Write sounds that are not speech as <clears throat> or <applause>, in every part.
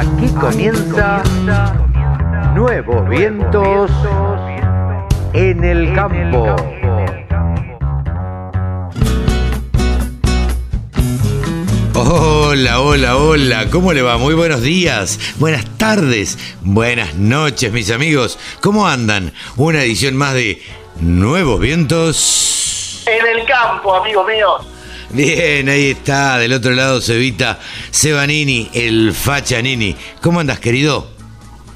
Aquí comienza Nuevos Vientos en el Campo. Hola, hola, hola, ¿cómo le va? Muy buenos días, buenas tardes, buenas noches, mis amigos. ¿Cómo andan? Una edición más de Nuevos Vientos. En el campo, amigos míos. Bien, ahí está, del otro lado Cevita Sebanini, el Fachanini. ¿Cómo andas, querido?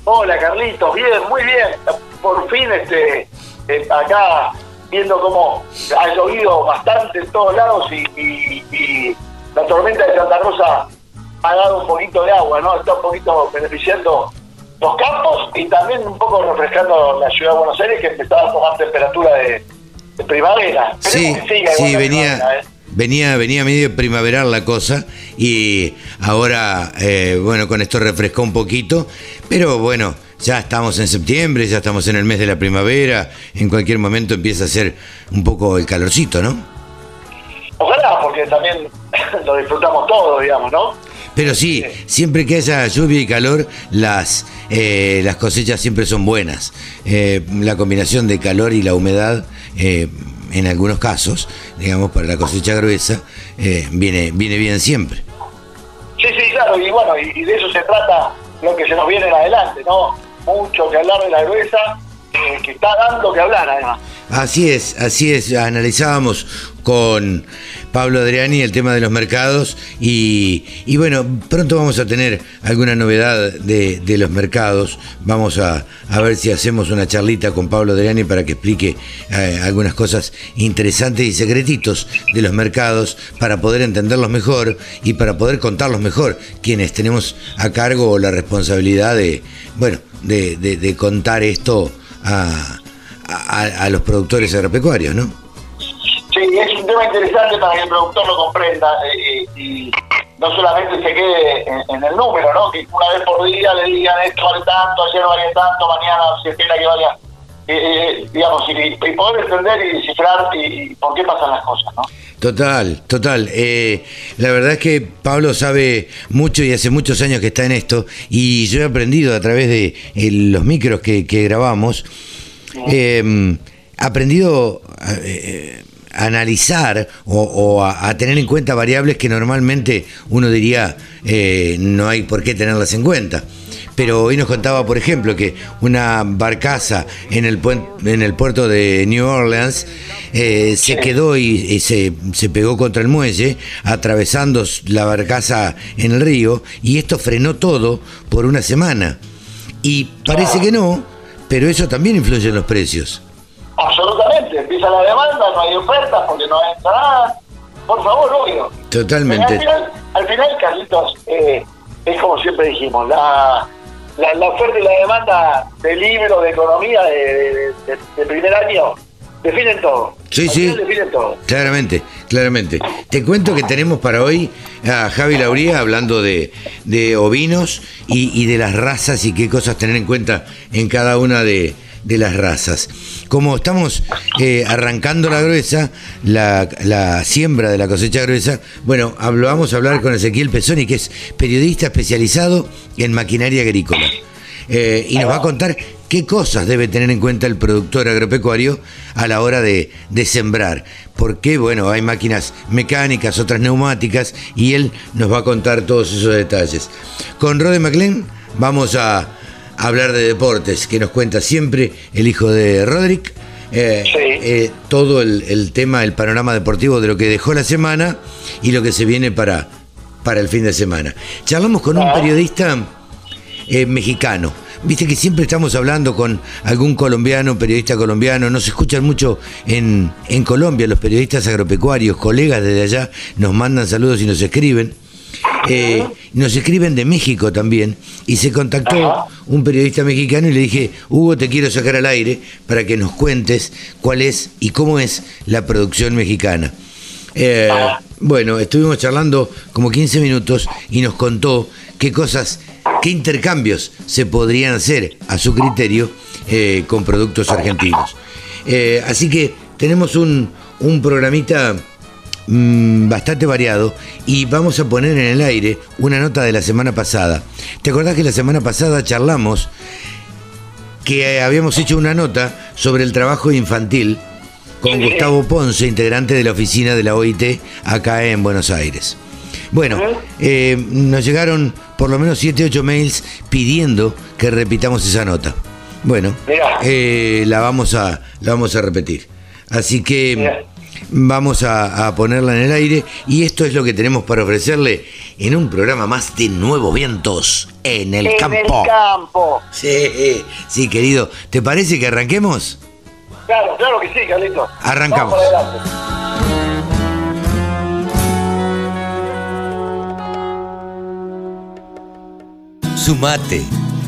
Hola, Carlitos, bien, muy bien. Por fin, este, eh, acá viendo cómo ha llovido bastante en todos lados y, y- y la tormenta de Santa Rosa ha dado un poquito de agua, ¿no? Está un poquito beneficiando los campos y también un poco refrescando la ciudad de Buenos Aires que empezaba a tomar temperatura de, de primavera. Sí, sí, la venía, primavera, ¿eh? Venía, venía medio primaveral la cosa y ahora, eh, bueno, con esto refrescó un poquito, pero bueno, ya estamos en septiembre, ya estamos en el mes de la primavera, en cualquier momento empieza a ser un poco el calorcito, ¿no? Ojalá, porque también <laughs> lo disfrutamos todos, digamos, ¿no? Pero sí, siempre que haya lluvia y calor, las, eh, las cosechas siempre son buenas. Eh, la combinación de calor y la humedad, en algunos casos, digamos, para la cosecha gruesa, eh, viene, viene bien siempre. Sí, sí, claro, y bueno, y, y de eso se trata lo que se nos viene en adelante, ¿no? Mucho que hablar de la gruesa, eh, que está dando que hablar además. Así es, así es. Analizábamos con Pablo Adriani el tema de los mercados y, y bueno, pronto vamos a tener alguna novedad de, de los mercados. Vamos a, a ver si hacemos una charlita con Pablo Adriani para que explique eh, algunas cosas interesantes y secretitos de los mercados para poder entenderlos mejor y para poder contarlos mejor quienes tenemos a cargo la responsabilidad de, bueno, de, de- contar esto a- a los productores agropecuarios, ¿no? Sí, es un tema interesante para que el productor lo comprenda eh, eh, y no solamente se quede en, en el número, ¿no? Que una vez por día le digan esto vale tanto, ayer vale tanto, mañana se espera que valga. eh, eh, digamos, y, y poder entender y descifrar y, y por qué pasan las cosas, ¿no? Total, total. Eh, la verdad es que Pablo sabe mucho y hace muchos años que está en esto y yo he aprendido a través de eh, los micros que, que grabamos, eh, aprendido eh, analizar o, o a, a tener en cuenta variables que normalmente uno diría eh, no hay por qué tenerlas en cuenta. Pero hoy nos contaba, por ejemplo, que una barcaza en el, puen- en el puerto de New Orleans eh, se quedó y, y se, se pegó contra el muelle, atravesando la barcaza en el río, y esto frenó todo por una semana. Y parece que no, pero eso también influye en los precios. La demanda, no hay ofertas porque no entra nada. Por favor, obvio. Totalmente. Al final, al final Carlitos, eh, es como siempre dijimos, la, la, la oferta y la demanda de libros de economía de, de- de- de primer año definen todo. Sí, sí. todo. Claramente, claramente. Te cuento que tenemos para hoy a Javi Lauría hablando de, de ovinos y, y de las razas y qué cosas tener en cuenta en cada una de, de las razas. Como estamos eh, arrancando la gruesa, la, siembra de la cosecha gruesa, bueno, vamos a hablar con Ezequiel Pesoni, que es periodista especializado en maquinaria agrícola. Eh, y nos va a contar qué cosas debe tener en cuenta el productor agropecuario a la hora de, de sembrar. Porque, bueno, hay máquinas mecánicas, otras neumáticas, y él nos va a contar todos esos detalles. Con Rode McLean vamos a hablar de deportes, que nos cuenta siempre el hijo de Roderick. eh, Sí. eh, todo el, el tema, el panorama deportivo de lo que dejó la semana y lo que se viene para, para el fin de semana. Charlamos con un Ah. periodista eh, mexicano. Viste que siempre estamos hablando con algún colombiano, periodista colombiano, nos escuchan mucho en, en Colombia, los periodistas agropecuarios, colegas desde allá, nos mandan saludos y nos escriben. Eh, nos escriben de México también y se contactó Ajá. un periodista mexicano y le dije, Hugo, te quiero sacar al aire para que nos cuentes cuál es y cómo es la producción mexicana. Eh, bueno, estuvimos charlando como 15 minutos y nos contó qué cosas, qué intercambios se podrían hacer a su criterio eh, con productos argentinos. Así que tenemos un, un programita mm, bastante variado y vamos a poner en el aire una nota de la semana pasada. ¿Te acordás que la semana pasada charlamos que habíamos hecho una nota sobre el trabajo infantil con Gustavo Ponce, integrante de la oficina de la OIT acá en Buenos Aires? Bueno, eh, nos llegaron por lo menos 7, 8 mails pidiendo que repitamos esa nota. Bueno, eh, la, vamos a, la vamos a repetir. Así que vamos a, ponerla en el aire y esto es lo que tenemos para ofrecerle en un programa más de Nuevos Vientos en el campo. En el campo. Sí, sí, querido. ¿Te parece que arranquemos? Claro, claro que sí, Carlito. Arrancamos. Sumate.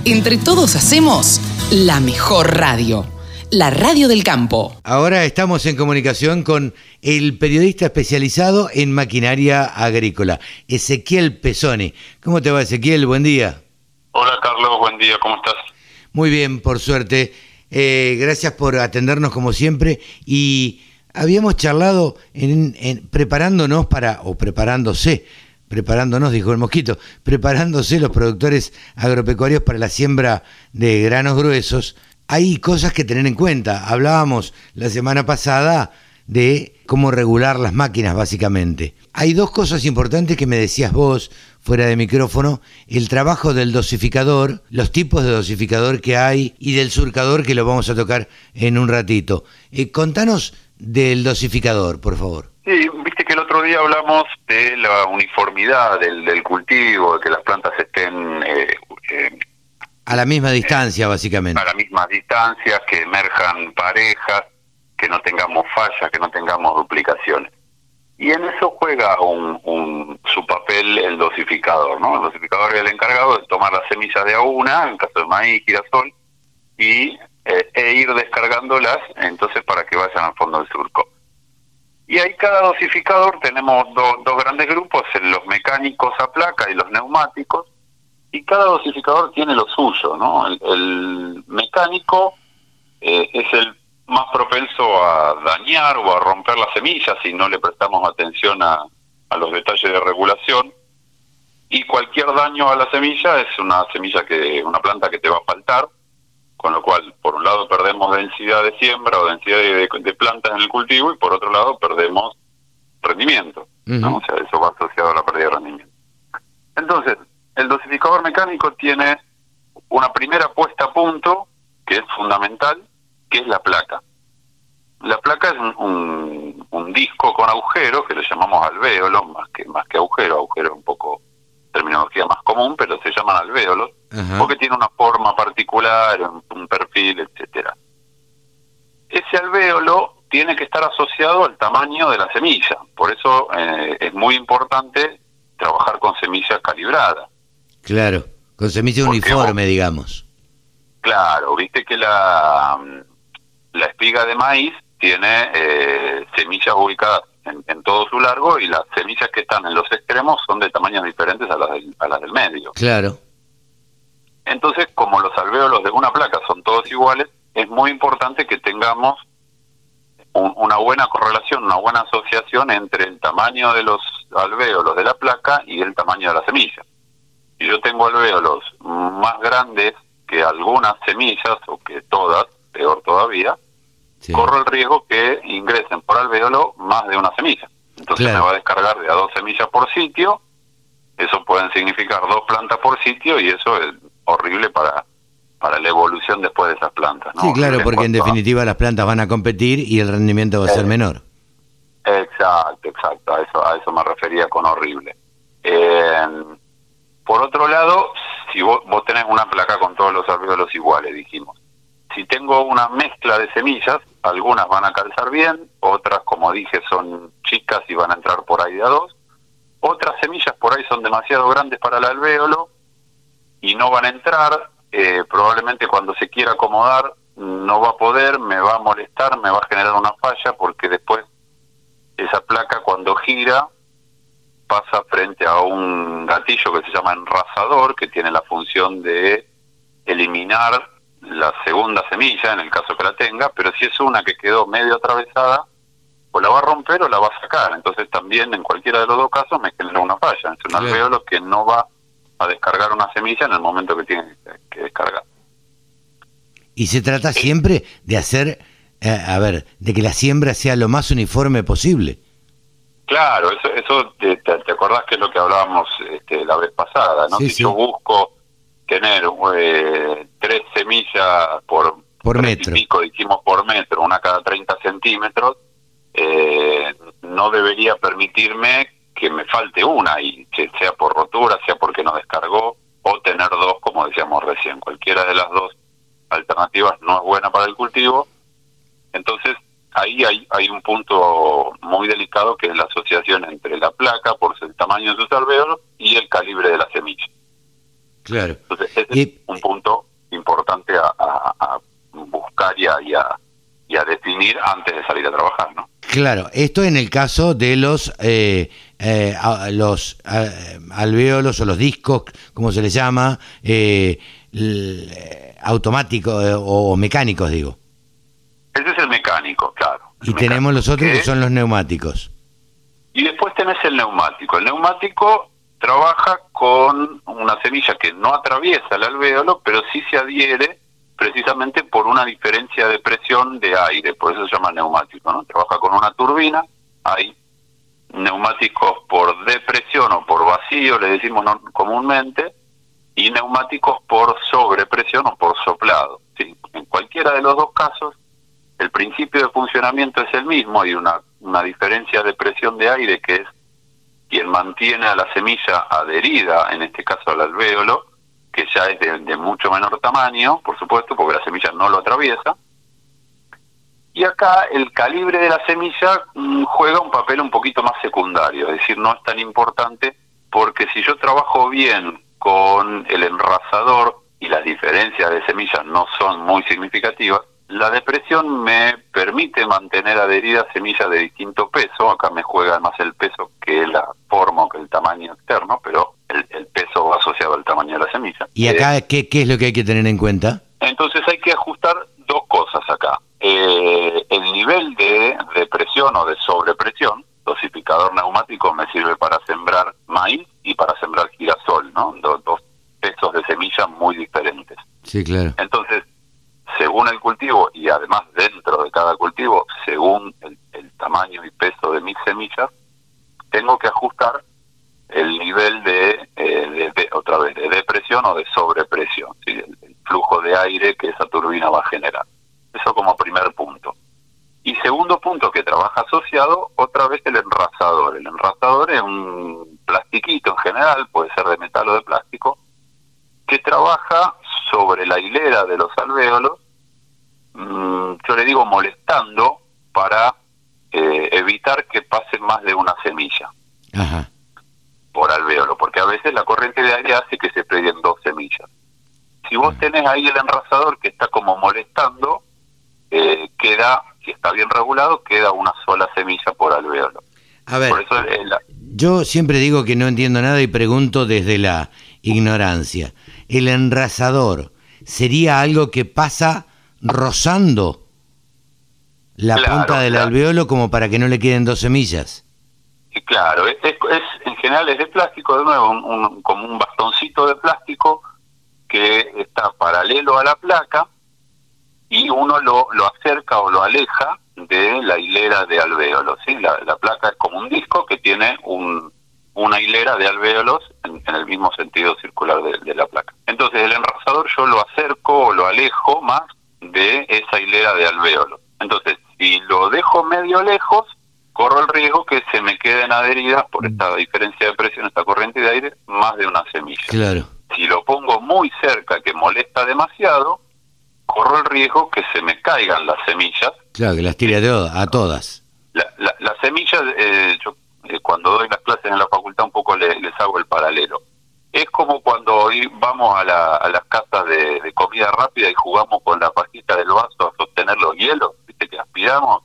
Entre todos hacemos la mejor radio la radio del campo. Ahora estamos en comunicación con el periodista especializado en maquinaria agrícola, Ezequiel Pesoni. ¿Cómo te va, Ezequiel? Buen día. Hola, Carlos. Buen día. ¿Cómo estás? Muy bien, por suerte. Eh, gracias por atendernos como siempre y habíamos charlado en, preparándonos para, o preparándose, preparándonos, dijo el mosquito, preparándose los productores agropecuarios para la siembra de granos gruesos hay cosas que tener en cuenta. Hablábamos la semana pasada de cómo regular las máquinas, básicamente. Hay dos cosas importantes que me decías vos fuera de micrófono, el trabajo del dosificador, los tipos de dosificador que hay y del surcador que lo vamos a tocar en un ratito. Eh, contanos del dosificador, por favor. Sí, viste que el otro día hablamos de la uniformidad del, cultivo, de que las plantas estén eh, eh, a la misma distancia, básicamente. A la misma distancia, que emerjan parejas, que no tengamos fallas, que no tengamos duplicaciones. Y en eso juega un, su papel el dosificador, ¿no? El dosificador es el encargado de tomar las semillas de a una, en caso de maíz, girasol, y eh, e ir descargándolas, entonces para que vayan al fondo del surco. Y ahí cada dosificador tenemos dos grandes grupos, los mecánicos a placa y los neumáticos, y cada dosificador tiene lo suyo, ¿no? El, mecánico eh, es el más propenso a dañar o a romper las semillas si no le prestamos atención a, a los detalles de regulación y cualquier daño a la semilla es una semilla que una planta que te va a faltar con lo cual por un lado perdemos densidad de siembra o densidad de, plantas en el cultivo y por otro lado perdemos rendimiento ¿no? o sea eso va asociado a la pérdida de rendimiento entonces el dosificador mecánico tiene una primera puesta a punto que es fundamental, que es la placa. La placa es un, un, disco con agujero que lo llamamos alvéolo, más que más que agujero, agujero es un poco terminología más común, pero se llaman alvéolos, porque tiene una forma particular, un, perfil, etcétera. Ese alvéolo tiene que estar asociado al tamaño de la semilla, por eso eh, es muy importante trabajar con semillas calibradas. Claro, con semilla uniforme, digamos. Claro, viste que la, la espiga de maíz tiene eh, semillas ubicadas en, todo su largo y las semillas que están en los extremos son de tamaños diferentes a las del, a las del medio. Claro. Entonces, como los alvéolos de una placa son todos iguales, es muy importante que tengamos una buena correlación, una buena asociación entre el tamaño de los alvéolos de la placa y el tamaño de la semilla yo tengo alvéolos más grandes que algunas semillas o que todas, peor todavía, corro el riesgo que ingresen por alvéolo más de una semilla. Entonces me va a descargar de a dos semillas por sitio, eso pueden significar dos plantas por sitio y eso es horrible para para la evolución después de esas plantas. Sí, claro, porque en definitiva las plantas van a competir y el rendimiento va a ser eh, menor. Exacto, exacto, a eso, a eso me refería con horrible. Eh, por otro lado, si vos, tenés una placa con todos los alvéolos iguales, dijimos. Si tengo una mezcla de semillas, algunas van a calzar bien, otras, como dije, son chicas y van a entrar por ahí de a dos. Otras semillas por ahí son demasiado grandes para el alvéolo y no van a entrar. Eh, probablemente cuando se quiera acomodar no va a poder, me va a molestar, me va a generar una falla porque después esa placa cuando gira pasa frente a un gatillo que se llama enrasador, que tiene la función de eliminar la segunda semilla, en el caso que la tenga, pero si es una que quedó medio atravesada, o la va a romper o la va a sacar. Entonces también en cualquiera de los dos casos me genera una falla. Es un alveolo que no va a descargar una semilla en el momento que tiene que descargar. Y se trata siempre de hacer, eh, a ver, de que la siembra sea lo más uniforme posible. Claro, eso, eso te, te- acordás que es lo que hablábamos este, la vez pasada, ¿no? Sí, si sí. yo busco tener eh, tres semillas por, Por tres y metro. pico, dijimos por metro, una cada 30 centímetros, eh, no debería permitirme que me falte una, y que sea por rotura, sea porque no descargó, o tener dos, como decíamos recién. Cualquiera de las dos alternativas no es buena para el cultivo. Entonces, ahí hay, hay un punto muy delicado que es la asociación entre la placa, por el tamaño de sus alvéolos, y el calibre de la semilla. Claro. Entonces, ese Y- es un punto importante a, a- a buscar y a, y, a, y a definir antes de salir a trabajar, ¿no? Claro, esto en el caso de los eh, eh, los eh, alvéolos o los discos, como se les llama, eh, eh, automáticos eh, o mecánicos, digo. Ese es el mecánico, claro. El Y tenemos los otros que que son los neumáticos. Y después tenés el neumático. El neumático trabaja con una semilla que no atraviesa el alvéolo, pero sí se adhiere precisamente por una diferencia de presión de aire, por eso se llama neumático, ¿no? Trabaja con una turbina, hay neumáticos por depresión o por vacío, le decimos no- comúnmente, y neumáticos por sobrepresión o por soplado. ¿sí? En cualquiera de los dos casos, el principio de funcionamiento es el mismo, hay una, diferencia de presión de aire que es quien mantiene a la semilla adherida, en este caso al alvéolo, que ya es de, de mucho menor tamaño, por supuesto, porque la semilla no lo atraviesa. Y acá el calibre de la semilla mm, juega un papel un poquito más secundario, es decir, no es tan importante porque si yo trabajo bien con el enrasador y las diferencias de semillas no son muy significativas, la depresión me permite mantener adheridas semillas de distinto peso, acá me juega más el peso que la forma o que el tamaño externo, pero el, el peso va asociado al tamaño de la semilla. ¿Y Eh, acá qué, qué es lo que hay que tener en cuenta? entonces hay que ajustar dos cosas acá. Eh, el nivel de, de presión o de sobrepresión, dosificador neumático me sirve para sembrar maíz y para sembrar girasol, ¿no? Do- dos pesos de semilla muy diferentes. Sí, claro. Entonces, según el cultivo y además dentro de cada cultivo, según el, tamaño y peso de mis semillas, tengo que ajustar el nivel de, eh, de- de- otra vez, de depresión o de sobrepresión, ¿sí? el, el flujo de aire que esa turbina va a generar. Eso como primer punto. Y segundo punto que trabaja asociado, otra vez el enrasador. El enrasador es un plastiquito en general, puede ser de metal o de plástico, que trabaja sobre la hilera de los alvéolos, mm, yo le digo molestando para eh, evitar que pase más de una semilla Ajá. por alvéolo, porque a veces la corriente de aire hace que se peguen dos semillas. Si vos tenés ahí el enrasador que está como molestando, eh, queda, si está bien regulado, queda una sola semilla por alvéolo. A ver, Por eso la- yo siempre digo que no entiendo nada y pregunto desde la ignorancia. ¿El enrasador sería algo que pasa rozando la Claro, punta del claro. alveolo como para que no le queden dos semillas? Claro, es, es- es- en general es de plástico, de nuevo, un- un- como un bastoncito de plástico que está paralelo a la placa y uno lo, lo acerca o lo aleja de la hilera de alvéolos. ¿sí? La, la placa es como un disco que tiene un, una hilera de alvéolos en, en el mismo sentido circular de, de la placa. Entonces el enrasador yo lo acerco o lo alejo más de esa hilera de alvéolos. Entonces, si lo dejo medio lejos, corro el riesgo que se me queden adheridas por esta diferencia de presión, esta corriente de aire, más de una semilla. Claro. Si lo pongo muy cerca, que molesta demasiado, corro el riesgo que se me caigan las semillas. Claro, que las tire a to- a todas. La- la- las semillas, eh, yo eh, cuando doy las clases en la facultad un poco le- les hago el paralelo. Es como cuando hoy vamos a, la- a las casas de, de comida rápida y jugamos con la pajita del vaso a sostener los hielos, viste que aspiramos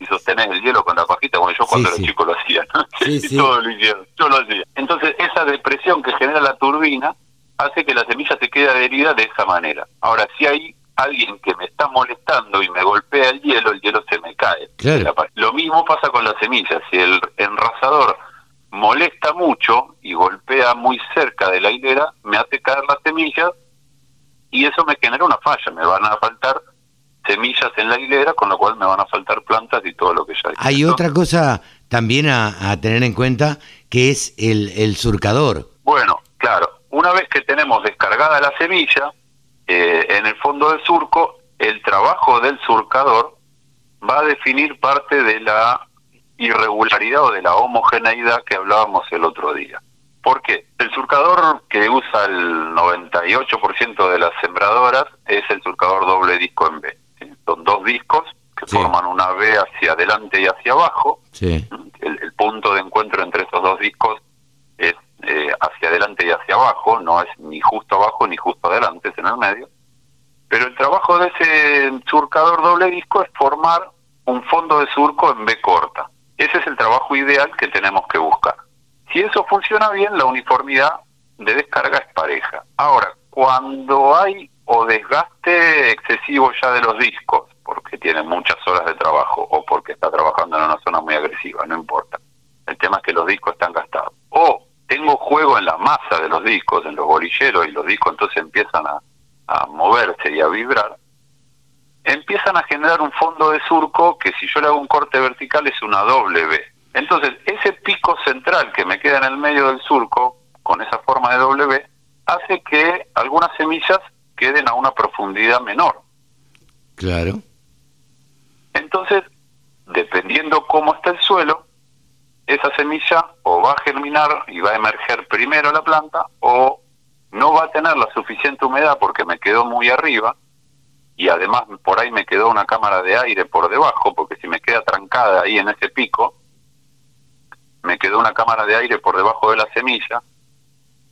y sostenés el hielo con la pajita, bueno yo cuando Sí, era sí. chico lo hacía, ¿no? <laughs> Sí, todos lo hicieron, yo lo hacía. Entonces esa depresión que genera la turbina hace que la semilla se quede adherida de esa manera. Ahora, si hay alguien que me está molestando y me golpea el hielo, el hielo se me cae. Claro. Lo mismo mismo pasa con las semillas. Si el enrasador molesta mucho y golpea muy cerca de la hilera, me hace caer las semillas y eso me genera una falla. Me van a faltar semillas en la hilera, con lo cual me van a faltar plantas y todo lo que ya dije. Hay otra cosa también a, tener en cuenta que es el, el surcador. Bueno, claro, una vez que tenemos descargada la semilla, eh, en el fondo del surco, el trabajo del surcador va a definir parte de la irregularidad o de la homogeneidad que hablábamos el otro día. ¿Por qué? El surcador que usa el 98% de las sembradoras es el surcador doble disco en B. Son dos discos que forman una B hacia adelante y hacia abajo. El, el, punto de encuentro entre esos dos discos es eh, hacia adelante y hacia abajo, no es ni justo abajo ni justo adelante, es en el medio. Pero el trabajo de ese surcador doble disco es formar un fondo de surco en B corta. Ese es el trabajo ideal que tenemos que buscar. Si eso funciona bien, la uniformidad de descarga es pareja. Ahora, cuando hay o desgaste excesivo ya de los discos, porque tienen muchas horas de trabajo o porque está trabajando en una zona muy agresiva, no importa. El tema es que los discos están gastados. O tengo juego en la masa de los discos, en los bolilleros, y los discos entonces empiezan a, moverse y a vibrar, empiezan a generar un fondo de surco que si yo le hago un corte vertical es una doble B. Entonces, ese pico central que me queda en el medio del surco, con esa forma de doble B, hace que algunas semillas queden a una profundidad menor. Claro. Entonces, dependiendo cómo está el suelo, esa semilla o va a germinar y va a emerger primero la planta o no va a tener la suficiente humedad porque me quedó muy arriba y además por ahí me quedó una cámara de aire por debajo porque si me queda trancada ahí en ese pico me quedó una cámara de aire por debajo de la semilla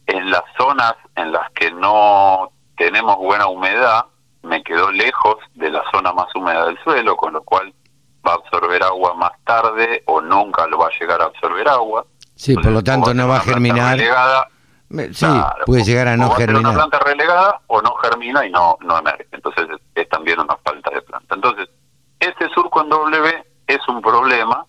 en las zonas en las que no tenemos buena humedad me quedó lejos de la zona más húmeda del suelo con lo cual va a absorber agua más tarde o nunca lo va a llegar a absorber agua. Sí, por lo tanto no va a germinar. Sí, puede llegar a no germinar. una planta relegada o no germina y no, no emerge. Entonces es, también una falta de planta. Entonces, este surco en W es un problema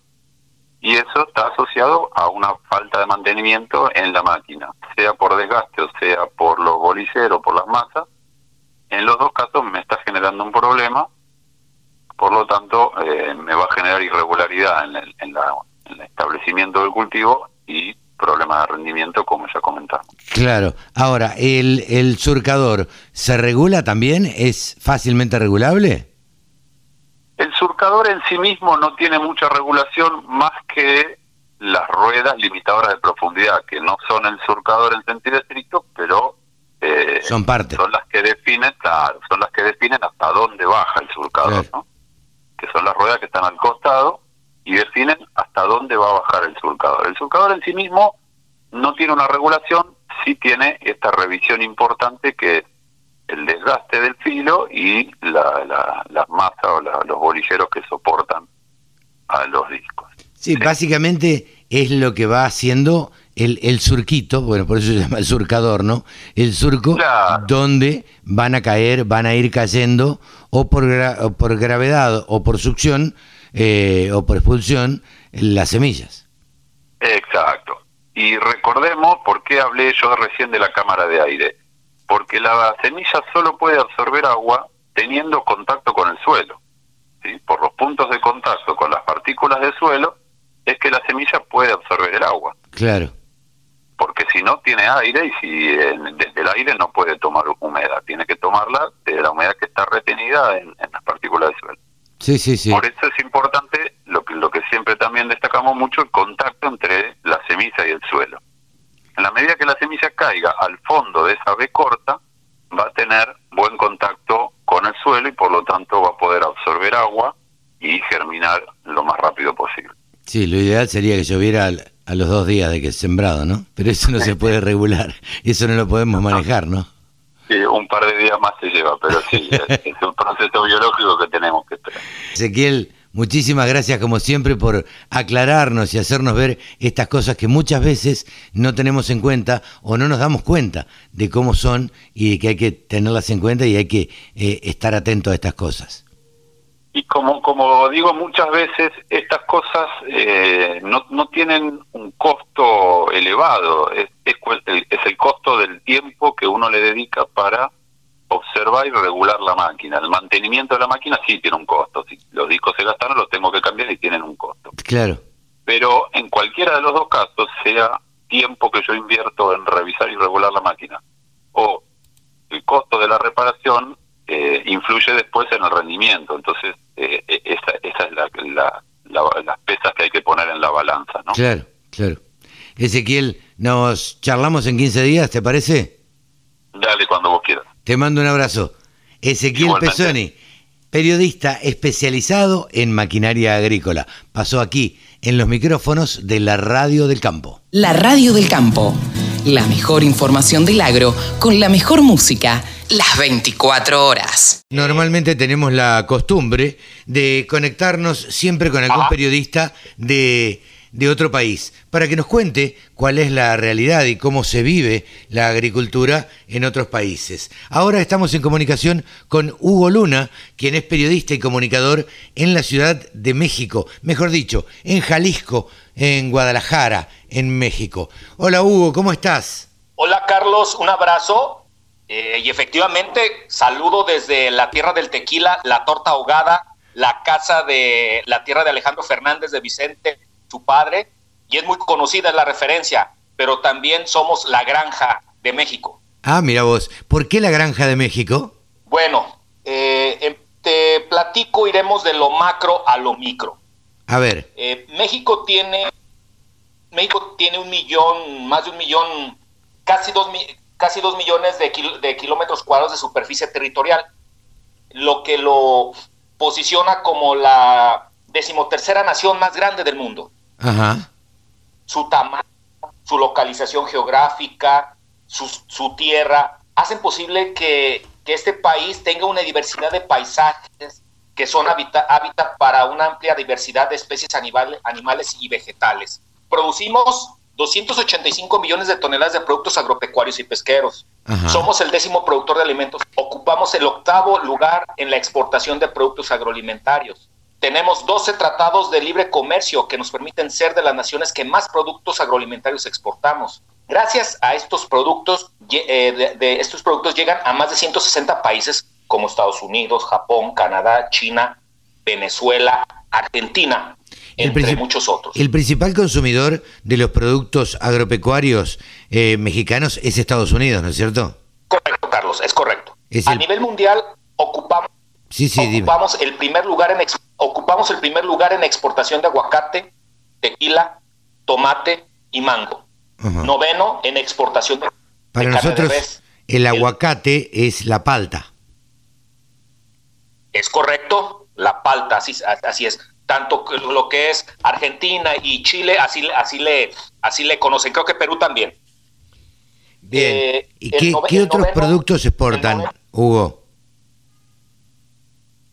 y eso está asociado a una falta de mantenimiento en la máquina, sea por desgaste o sea por los bolilleros, por las masas. En los dos casos me está generando un problema por lo tanto eh, me va a generar irregularidad en el, establecimiento del cultivo y problemas de rendimiento, como ya comentamos. Claro. Ahora, ¿el, ¿el surcador se regula también? ¿Es fácilmente regulable? El surcador en sí mismo no tiene mucha regulación más que las ruedas limitadoras de profundidad, que no son el surcador en sentido estricto, pero eh, son parte. Son las que definen, claro, son las que definen hasta dónde baja el surcador, ¿no? que son las ruedas que están al costado, y definen hasta dónde va a bajar el surcador. El surcador en sí mismo no tiene una regulación, sí tiene esta revisión importante que es el desgaste del filo y la, la, las masas o los bolilleros que soportan a los discos. Sí, básicamente es lo que va haciendo el, el surquito, bueno, por eso se llama el surcador, ¿no? El surco donde van a caer, van a ir cayendo o por, por gravedad o por succión eh, o por expulsión las semillas. Exacto. Y recordemos por qué hablé yo recién de la cámara de aire. Porque la semilla solo puede absorber agua teniendo contacto con el suelo. ¿sí? Por los puntos de contacto con las partículas del suelo es que la semilla puede absorber el agua. Claro porque si no tiene aire y si desde el aire no puede tomar humedad, tiene que tomarla de la humedad que está retenida en, las partículas del suelo. Sí, sí, sí. Por eso es importante lo que, lo que siempre también destacamos mucho, el contacto entre la semilla y el suelo. En la medida que la semilla caiga al fondo de esa B corta, va a tener buen contacto con el suelo y por lo tanto va a poder absorber agua y germinar lo más rápido posible. Sí, lo ideal sería que lloviera a los dos días de que es sembrado, ¿no? Pero eso no se puede <laughs> regular, eso no lo podemos manejar, ¿no? Sí, un par de días más se lleva, pero sí, <laughs> es un proceso biológico que tenemos que esperar. Ezequiel, muchísimas gracias como siempre por aclararnos y hacernos ver estas cosas que muchas veces no tenemos en cuenta o no nos damos cuenta de cómo son y que hay que tenerlas en cuenta y hay que eh, estar atento a estas cosas. Y como, como digo muchas veces, estas cosas eh, no, no tienen un costo elevado, es, es, es el costo del tiempo que uno le dedica para observar y regular la máquina. El mantenimiento de la máquina sí tiene un costo. Si los discos se gastaron, los tengo que cambiar y tienen un costo. Claro. Pero en cualquiera de los dos casos, sea tiempo que yo invierto en revisar y regular la máquina o el costo de la reparación, eh, influye después en el rendimiento. Entonces, eh, eh, esa, esa es la, la, las pesas que hay que poner en la balanza, ¿no? Claro, claro. Ezequiel, nos charlamos en 15 días, ¿te parece? Dale, cuando vos quieras. Te mando un abrazo. Ezequiel Igualmente. Pesoni, periodista especializado en maquinaria agrícola. Pasó aquí, en los micrófonos de la Radio del Campo. La Radio del Campo. La mejor información del agro con la mejor música las 24 horas. Normalmente tenemos la costumbre de conectarnos siempre con algún periodista de, de otro país para que nos cuente cuál es la realidad y cómo se vive la agricultura en otros países. Ahora estamos en comunicación con Hugo Luna, quien es periodista y comunicador en la Ciudad de México, mejor dicho, en Jalisco, en Guadalajara, en México. Hola Hugo, ¿cómo estás? Hola Carlos, un abrazo. Eh, y efectivamente, saludo desde la tierra del tequila, la torta ahogada, la casa de la tierra de Alejandro Fernández de Vicente, su padre, y es muy conocida la referencia, pero también somos la granja de México. Ah, mira vos, ¿por qué la Granja de México? Bueno, eh, em- te platico, iremos de lo macro a lo micro. A ver, Eh, México tiene México tiene un millón, más de un millón, casi dos, casi dos millones de, kil- de kilómetros cuadrados de superficie territorial, lo que lo posiciona como la decimotercera nación más grande del mundo. ajá, Su tamaño, su localización geográfica, su, su tierra, hacen posible que, que este país tenga una diversidad de paisajes que son hábitat para una amplia diversidad de especies animal- animales y vegetales. Producimos 285 millones de toneladas de productos agropecuarios y pesqueros. Ajá. Somos el décimo productor de alimentos. Ocupamos el octavo lugar en la exportación de productos agroalimentarios. Tenemos 12 tratados de libre comercio que nos permiten ser de las naciones que más productos agroalimentarios exportamos. Gracias a estos productos, eh, de, de estos productos llegan a más de 160 países como Estados Unidos, Japón, Canadá, China, Venezuela, Argentina, entre princip- muchos otros. El principal consumidor de los productos agropecuarios eh, mexicanos es Estados Unidos, ¿no es cierto? Correcto, Carlos, es correcto. Es a el- nivel mundial ocupamos Sí, sí, dime. ocupamos el primer lugar en ex- ocupamos el primer lugar en exportación de aguacate, tequila, tomate y mango. Noveno en exportación de, de Para carne de nosotros res. el aguacate es la palta. Es correcto, la palta, así, así es. Tanto lo que es Argentina y Chile, así, así le así le conocen. Creo que Perú también. Bien. Eh, ¿Y qué, otros noveno- productos exportan, noveno- Hugo?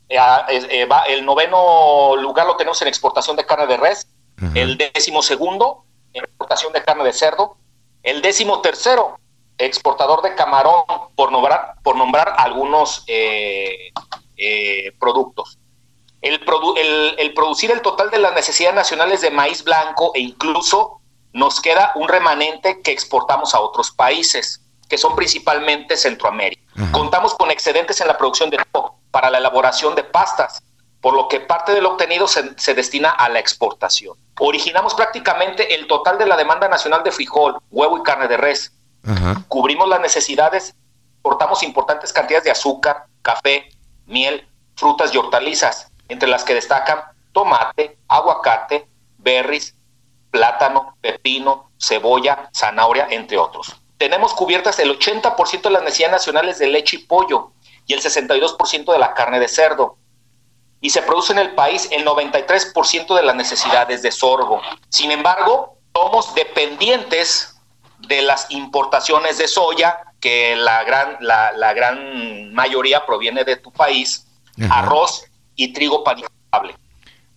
Eh, ah, eh, va- el noveno lugar lo tenemos en exportación de carne de res, el décimo segundo en exportación de carne de cerdo, el décimo tercero exportador de camarón, por nombrar, por nombrar algunos eh, eh, productos. El, produ- el- el producir el total de las necesidades nacionales de maíz blanco e incluso nos queda un remanente que exportamos a otros países, que son principalmente Centroamérica. Ajá. Contamos con excedentes en la producción de para la elaboración de pastas, por lo que parte del obtenido se, se destina a la exportación. Originamos prácticamente el total de la demanda nacional de frijol, huevo y carne de res. Ajá. Cubrimos las necesidades, exportamos importantes cantidades de azúcar, café, miel, frutas y hortalizas, entre las que destacan tomate, aguacate, berries, plátano, pepino, cebolla, zanahoria, entre otros. Tenemos cubiertas el 80% de las necesidades nacionales de leche y pollo y el 62% de la carne de cerdo. Y se produce en el país el 93% de las necesidades de sorgo. Sin embargo, somos dependientes de las importaciones de soya, que la gran, la, la gran mayoría proviene de tu país, Ajá. arroz y trigo panificable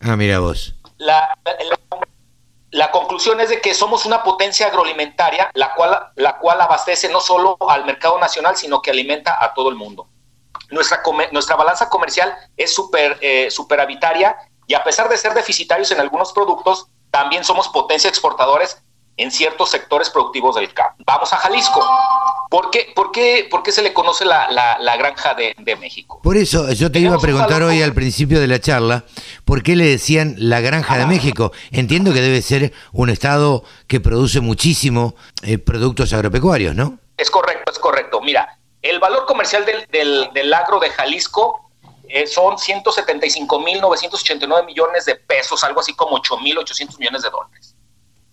Ah, mira vos. la, la- la conclusión es de que somos una potencia agroalimentaria, la cual, la cual abastece no solo al mercado nacional, sino que alimenta a todo el mundo. nuestra, nuestra balanza comercial es super, eh, superavitaria y a pesar de ser deficitarios en algunos productos, también somos potencia exportadores en ciertos sectores productivos del campo. Vamos a Jalisco. ¿Por qué, por qué, por qué se le conoce la, la, granja de, de, México? Por eso, yo te iba a preguntar hoy al principio de la charla, ¿por qué le decían la granja de México? Entiendo que debe ser un estado que produce muchísimo eh, productos agropecuarios, ¿no? Es correcto, es correcto. Mira, el valor comercial del, del, del agro de Jalisco eh, son 175.989 millones de pesos, algo así como 8.800 millones de dólares.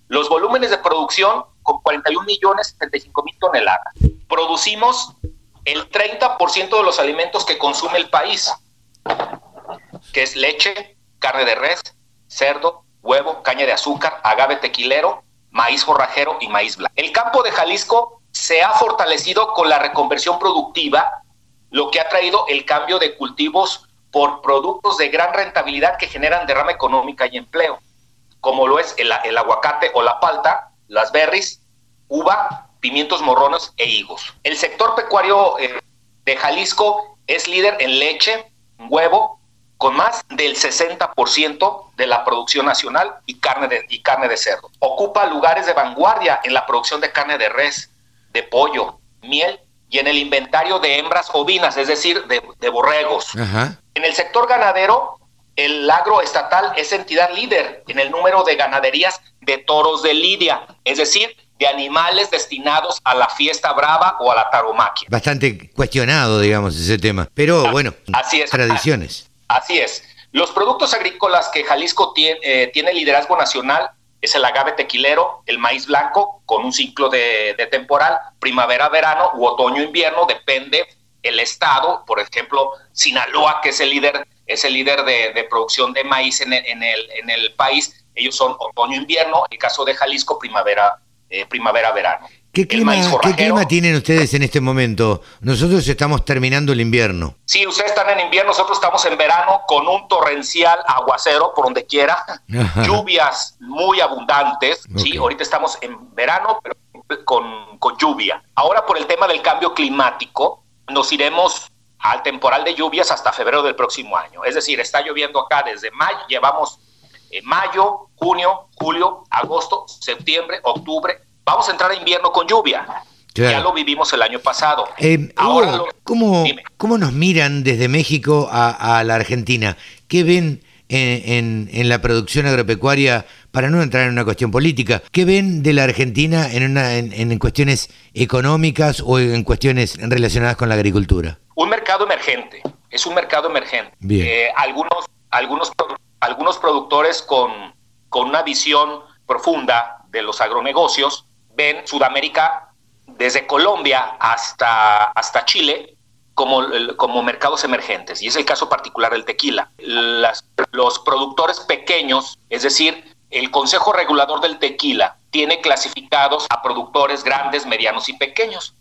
Los volúmenes de producción con 41 millones 75 mil toneladas. Producimos el 30% de los alimentos que consume el país, que es leche, carne de res, cerdo, huevo, caña de azúcar, agave tequilero, maíz forrajero y maíz blanco. El campo de Jalisco se ha fortalecido con la reconversión productiva, lo que ha traído el cambio de cultivos por productos de gran rentabilidad que generan derrama económica y empleo como lo es el, aguacate o la palta, las berries, uva, pimientos morrones e higos. El sector pecuario eh, de Jalisco es líder en leche, huevo, con más del 60% de la producción nacional y carne de, y carne de cerdo. Ocupa lugares de vanguardia en la producción de carne de res, de pollo, miel y en el inventario de hembras ovinas, es decir, de, borregos. En el sector ganadero el agro estatal es entidad líder en el número de ganaderías de toros de lidia, es decir, de animales destinados a la fiesta brava o a la taromaquia. Bastante cuestionado, digamos, ese tema. Pero ah, bueno, así es. Tradiciones. Así es. Los productos agrícolas que Jalisco tiene, eh, tiene liderazgo nacional es el agave tequilero, el maíz blanco, con un ciclo de, de temporal, primavera-verano u otoño-invierno, depende el estado, por ejemplo, Sinaloa, que es el líder es el líder de, producción de maíz en el, en el, país. Ellos son otoño-invierno, el caso de Jalisco, primavera, eh, primavera-verano. ¿Qué clima, ¿Qué clima tienen ustedes en este momento? Nosotros estamos terminando el invierno. Sí, ustedes están en invierno, nosotros estamos en verano con un torrencial aguacero por donde quiera, <laughs> lluvias muy abundantes. Sí, ahorita estamos en verano, pero con, con lluvia. Ahora por el tema del cambio climático, nos iremos al temporal de lluvias hasta febrero del próximo año. Es decir, está lloviendo acá desde mayo, llevamos eh, mayo, junio, julio, agosto, septiembre, octubre. Vamos a entrar a invierno con lluvia. Ya lo vivimos el año pasado. Eh, Ahora ¿cómo, ¿cómo, nos miran desde México a, la Argentina? ¿Qué ven en, en, la producción agropecuaria, para no entrar en una cuestión política, ¿qué ven de la Argentina en, una, en, en cuestiones económicas o en cuestiones relacionadas con la agricultura? Un mercado emergente, es un mercado emergente. Eh, algunos, algunos, algunos productores con, con una visión profunda de los agronegocios ven Sudamérica desde Colombia hasta, hasta Chile como, como mercados emergentes, y es el caso particular del tequila. Las, los productores pequeños, es decir, el Consejo Regulador del Tequila, tiene clasificados a productores grandes, medianos y pequeños.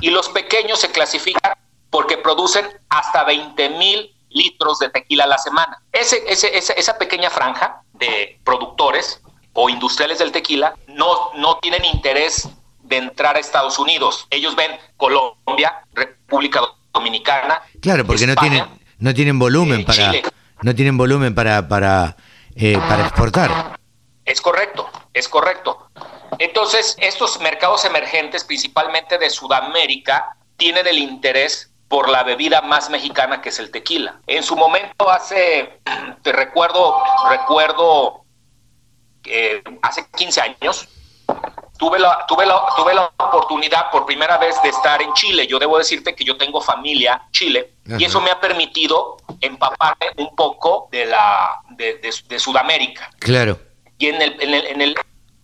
Y los pequeños se clasifican porque producen hasta 20 mil litros de tequila a la semana. Ese, esa pequeña franja de productores o industriales del tequila no, no tienen interés de entrar a Estados Unidos. Ellos ven Colombia, República Dominicana. Claro, porque no tienen no tienen volumen eh, para no tienen volumen para para eh, para exportar. Es correcto, es correcto. Entonces, estos mercados emergentes, principalmente de Sudamérica, tienen el interés por la bebida más mexicana que es el tequila. En su momento hace, <clears throat> te recuerdo, recuerdo que hace 15 años, tuve la, tuve, la, tuve la oportunidad por primera vez de estar en Chile. Yo debo decirte que yo tengo familia Chile y eso me ha permitido empaparme un poco de, la, de, Sudamérica. Claro. Y en, el, en, el, en, el,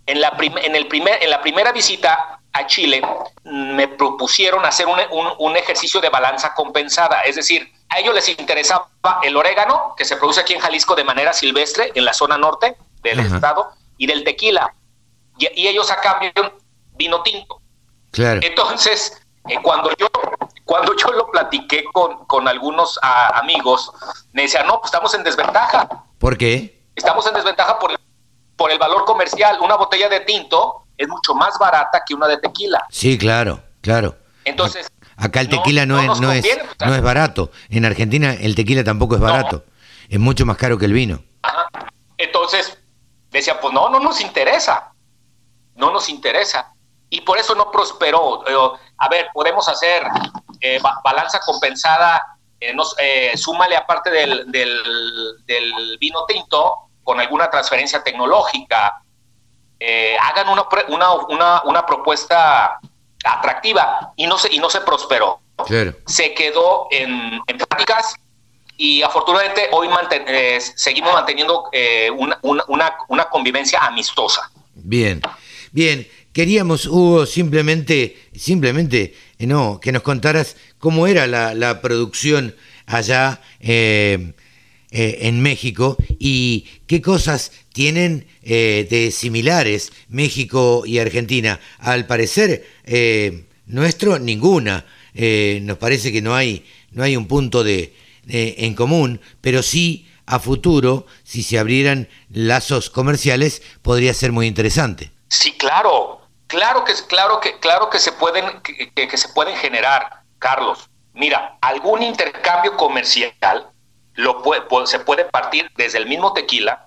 en, la en, el primer, en la primera visita a Chile, me propusieron hacer un, ejercicio de balanza compensada, es decir, a ellos les interesaba el orégano, que se produce aquí en Jalisco de manera silvestre, en la zona norte del estado, y del tequila, y, ellos a cambio vino tinto. Claro. Entonces, eh, cuando yo cuando yo lo platiqué con, con algunos amigos, me decían, no, pues estamos en desventaja. ¿Por qué? Estamos en desventaja por por el valor comercial. Una botella de tinto es mucho más barata que una de tequila. Sí, claro, claro. Entonces, Acá el tequila no, no es, no, es, conviene, no es barato. En Argentina el tequila tampoco es barato. Es mucho más caro que el vino. Ajá. Entonces, decía, pues no, no nos interesa. No nos interesa. Y por eso no prosperó. Eh, a ver, podemos hacer eh, ba- balanza compensada, eh, nos, súmale aparte del, del, del vino tinto con alguna transferencia tecnológica. Eh, hagan una, una, una, una propuesta atractiva y no se, y no se prosperó Claro. se quedó en, en prácticas y afortunadamente hoy manten- eh, seguimos manteniendo eh, una, una, una, convivencia amistosa. Bien, bien. Queríamos, Hugo, simplemente, simplemente, no, que nos contaras cómo era la, la producción allá eh, eh, en México y qué cosas tienen eh, de similares México y Argentina. Al parecer, eh, nuestro, ninguna. Eh, nos parece que no hay, no hay un punto de, en común, pero sí a futuro, si se abrieran lazos comerciales, podría ser muy interesante. Sí, claro, claro que claro que claro que se pueden que, que- se pueden generar, Carlos. Mira, algún intercambio comercial lo puede, pu- se puede partir desde el mismo tequila,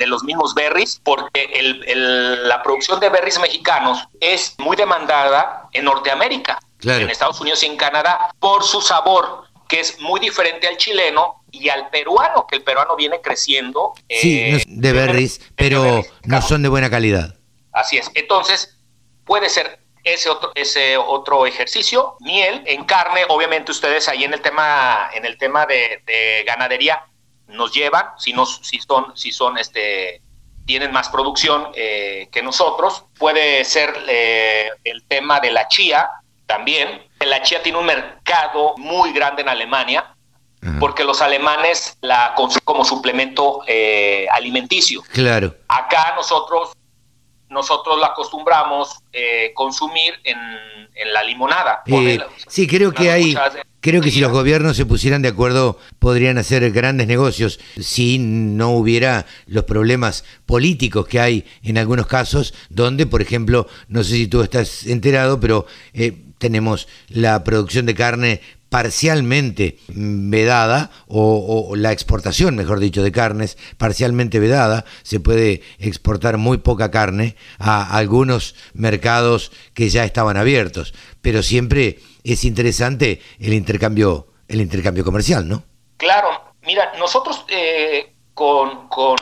de los mismos berries, porque el- el- la producción de berries mexicanos es muy demandada en Norteamérica, Claro. en Estados Unidos y en Canadá, por su sabor, que es muy diferente al chileno y al peruano, que el peruano viene creciendo. Sí, eh, de berries, de pero berries, no son de buena calidad. Así es. Entonces, puede ser ese otro, ese otro ejercicio. Miel en carne, obviamente ustedes ahí en el tema, en el tema de, de ganadería nos llevan, si no, si son, si son este tienen más producción eh, que nosotros. Puede ser eh, el tema de la chía también. La chía tiene un mercado muy grande en Alemania porque los alemanes la consumen como suplemento eh, alimenticio. Claro. Acá nosotros nosotros la acostumbramos eh, consumir en, en la limonada. Eh, sí, creo que hay, creo que si los gobiernos se pusieran de acuerdo podrían hacer grandes negocios si no hubiera los problemas políticos que hay en algunos casos, donde, por ejemplo, no sé si tú estás enterado, pero eh, tenemos la producción de carne parcialmente vedada o la exportación, mejor dicho, de carnes parcialmente vedada. Se puede exportar muy poca carne a algunos mercados que ya estaban abiertos, pero siempre es interesante el intercambio, el intercambio comercial, ¿no? Claro, mira, nosotros eh, con, con,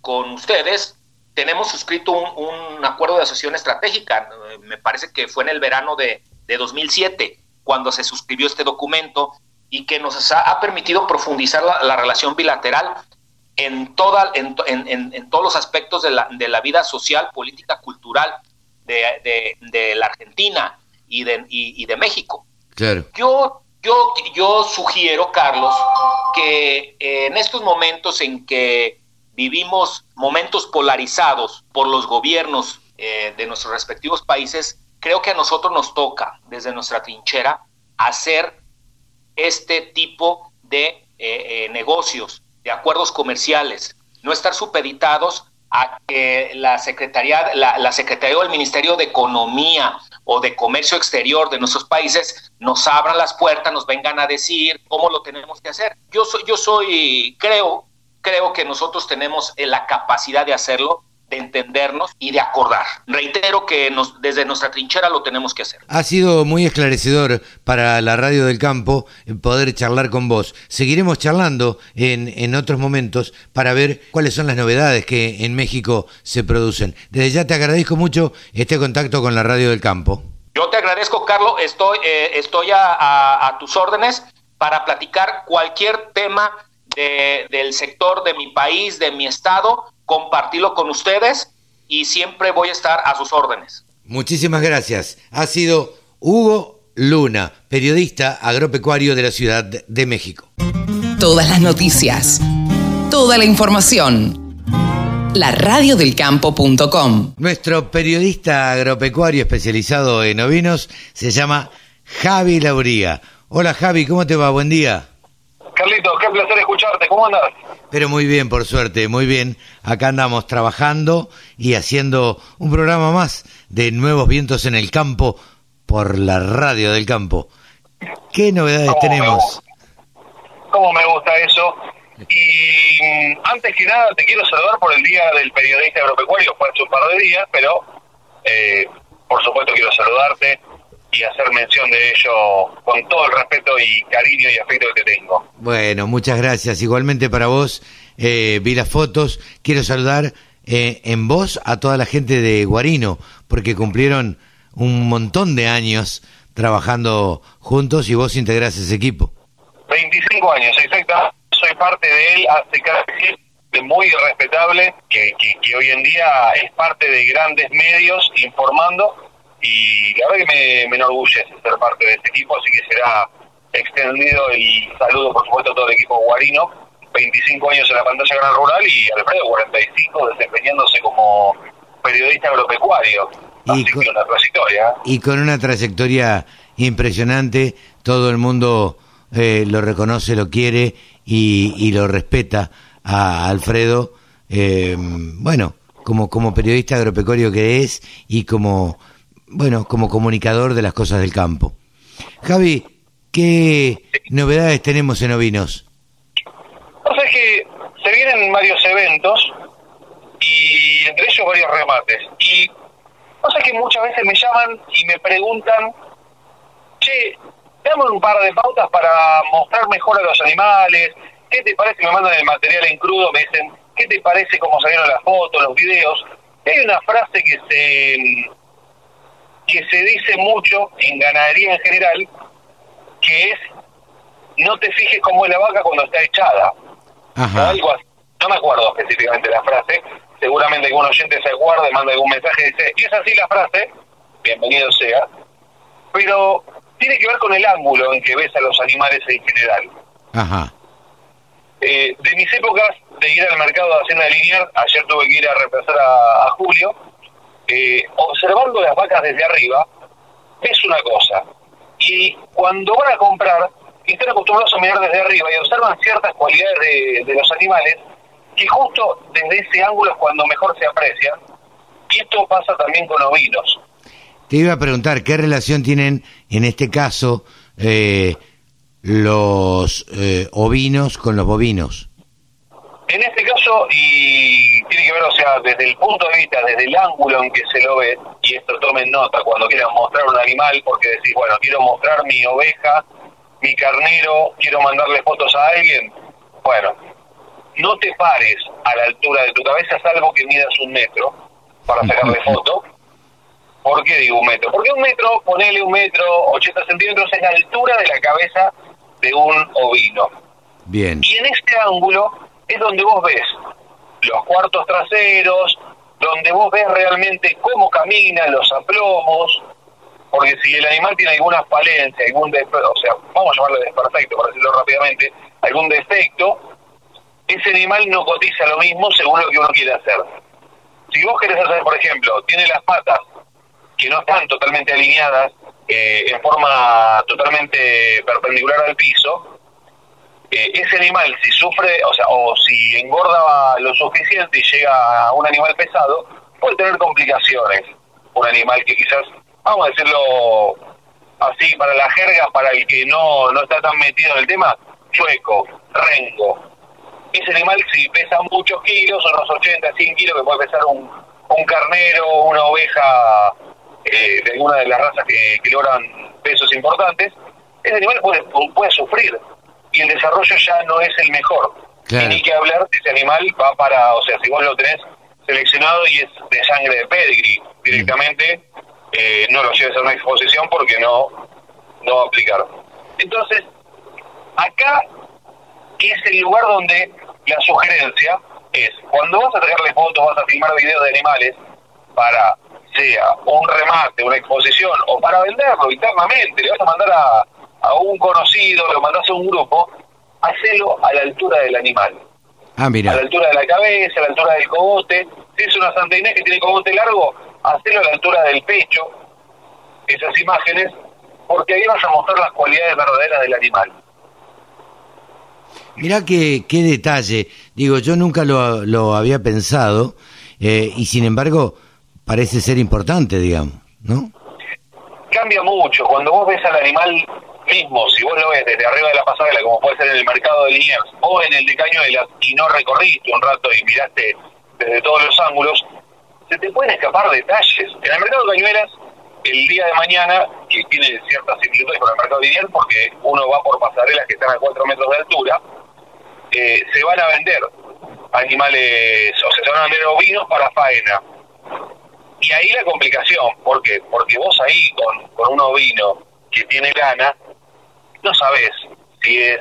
con ustedes tenemos suscrito un, acuerdo de asociación estratégica. Eh, Me parece que fue en el verano de, de 2007 cuando se suscribió este documento y que nos ha, ha permitido profundizar la, la relación bilateral en, toda, en, en- en- todos los aspectos de la, de la vida social, política, cultural de- de la Argentina y de, y- y de México. Claro. Yo, yo, yo sugiero, Carlos, que eh, en estos momentos en que vivimos momentos polarizados por los gobiernos eh, de nuestros respectivos países, creo que a nosotros nos toca, desde nuestra trinchera, hacer este tipo de eh, eh, negocios, de acuerdos comerciales, no estar supeditados a que la Secretaría, la, la Secretaría o el Ministerio de Economía o de Comercio Exterior de nuestros países nos abran las puertas, nos vengan a decir cómo lo tenemos que hacer. Yo soy, yo soy, creo, creo que nosotros tenemos eh, la capacidad de hacerlo, de entendernos y de acordar. Reitero que nos, desde nuestra trinchera lo tenemos que hacer. Ha sido muy esclarecedor para la radio del campo eh, poder charlar con vos. Seguiremos charlando en, en otros momentos para ver cuáles son las novedades que en México se producen. Desde ya te agradezco mucho este contacto con la radio del campo. Yo te agradezco, Carlos. Estoy, eh, estoy a, a- a tus órdenes para platicar cualquier tema de- del sector de mi país, de mi estado, compartirlo con ustedes y siempre voy a estar a sus órdenes. Muchísimas gracias. Ha sido Hugo Luna, periodista agropecuario de la Ciudad de México. Todas las noticias, toda la información. laradiodelcampo.com Nuestro periodista agropecuario especializado en ovinos se llama Javi Lauría. Hola Javi, ¿cómo te va? Buen día. Carlitos, qué placer escucharte. ¿Cómo andas? Pero muy bien, por suerte, muy bien. Acá andamos trabajando y haciendo un programa más de Nuevos Vientos en el Campo por la radio del campo. ¿Qué novedades ¿Cómo me tenemos? gusta? ¿Cómo me gusta eso? Y mm, antes que nada te quiero saludar por el Día del Periodista Agropecuario, fue hace un par de días, pero eh, por supuesto quiero saludarte y hacer mención de ello con todo el respeto y cariño y afecto que te tengo. Bueno, muchas gracias. Igualmente para vos, eh, vi las fotos. Quiero saludar eh, en vos a toda la gente de Guarino, porque cumplieron un montón de años trabajando juntos y vos integrás ese equipo. 25 años, exacta. Soy parte de él hace casi muy respetable, que, que, que hoy en día es parte de grandes medios informando y la verdad que me, me enorgullece ser parte de este equipo, así que será extendido el saludo, por supuesto, a todo el equipo guarino. 25 años en la pantalla gran rural y Alfredo 45 desempeñándose como periodista agropecuario. Y con- que una trayectoria. Y con una trayectoria impresionante, todo el mundo eh, lo reconoce, lo quiere y, y lo respeta a Alfredo, eh, bueno, como, como periodista agropecuario que es y como, bueno, como comunicador de las cosas del campo. Javi, ¿qué novedades tenemos en Ovinos? O sea, es que se vienen varios eventos y entre ellos varios remates. Y o sea que muchas veces me llaman y me preguntan, che, dame un par de pautas para mostrar mejor a los animales. ¿Qué te parece? Me mandan el material en crudo, me dicen, ¿qué te parece cómo salieron las fotos, los videos? Y hay una frase que se que se dice mucho en ganadería en general, que es no te fijes cómo es la vaca cuando está echada. Ajá. Algo así. No me acuerdo específicamente la frase. Seguramente algún oyente se acuerda y manda algún mensaje y dice, es así la frase, bienvenido sea. Pero tiene que ver con el ángulo en que ves a los animales en general. Ajá. Eh, de mis épocas de ir al mercado de Hacienda de ayer tuve que ir a reemplazar a, a Julio, eh, observando las vacas desde arriba, es una cosa. Y cuando van a comprar, están acostumbrados a mirar desde arriba y observan ciertas cualidades de, de los animales, que justo desde ese ángulo es cuando mejor se aprecian. Y esto pasa también con ovinos. Te iba a preguntar, ¿qué relación tienen en este caso eh, los eh, ovinos con los bovinos? En este y tiene que ver, o sea, desde el punto de vista, desde el ángulo en que se lo ve, y esto tomen nota cuando quieran mostrar un animal, porque decís, bueno, quiero mostrar mi oveja, mi carnero, quiero mandarle fotos a alguien. Bueno, no te pares a la altura de tu cabeza, salvo que midas un metro para sacarle <laughs> foto. ¿Por qué digo un metro? Porque un metro, ponele un metro, 80 centímetros, es la altura de la cabeza de un ovino. Bien. Y en este ángulo es donde vos ves los cuartos traseros, donde vos ves realmente cómo camina, los aplomos, porque si el animal tiene alguna falencia, algún o sea, vamos a llamarle desperfecto para decirlo rápidamente, algún defecto, ese animal no cotiza lo mismo según lo que uno quiere hacer. Si vos querés hacer, por ejemplo, tiene las patas que no están totalmente alineadas, eh, en forma totalmente perpendicular al piso, eh, ese animal si sufre, o sea, o si engorda lo suficiente y llega a un animal pesado, puede tener complicaciones. Un animal que quizás, vamos a decirlo así, para la jerga, para el que no, no está tan metido en el tema, chueco, rengo. Ese animal si pesa muchos kilos, unos 80, 100 kilos, que puede pesar un, un carnero, una oveja eh, de alguna de las razas que, que logran pesos importantes, ese animal puede, puede sufrir y el desarrollo ya no es el mejor. Claro. Y ni que hablar, ese animal va para, o sea, si vos lo tenés seleccionado y es de sangre de pedigree, directamente eh, no lo lleves a una exposición porque no, no va a aplicar. Entonces, acá es el lugar donde la sugerencia es, cuando vas a sacarle fotos, vas a filmar videos de animales para, sea un remate, una exposición, o para venderlo internamente, le vas a mandar a, a un conocido, lo mandás a un grupo, hacelo a la altura del animal. Ah, A mira. la altura de la cabeza, a la altura del cogote. Si es una Santa Inés que tiene cogote largo, hacelo a la altura del pecho. Esas imágenes, porque ahí vas a mostrar las cualidades verdaderas del animal. Mirá qué, qué detalle. Digo, yo nunca lo, lo había pensado eh, y sin embargo parece ser importante, digamos, ¿no? Cambia mucho. Cuando vos ves al animal mismo si vos lo ves desde arriba de la pasarela, como puede ser en el mercado de Liniers o en el de Cañuelas, y no recorriste un rato y miraste desde todos los ángulos, se te pueden escapar detalles. En el mercado de Cañuelas, el día de mañana, que tiene ciertas similitudes con el mercado de Liniers, porque uno va por pasarelas que están a 4 metros de altura, eh, se van a vender animales, o sea, se van a vender ovinos para faena. Y ahí la complicación, ¿por qué? Porque vos ahí con, con un ovino que tiene lana, no sabes si es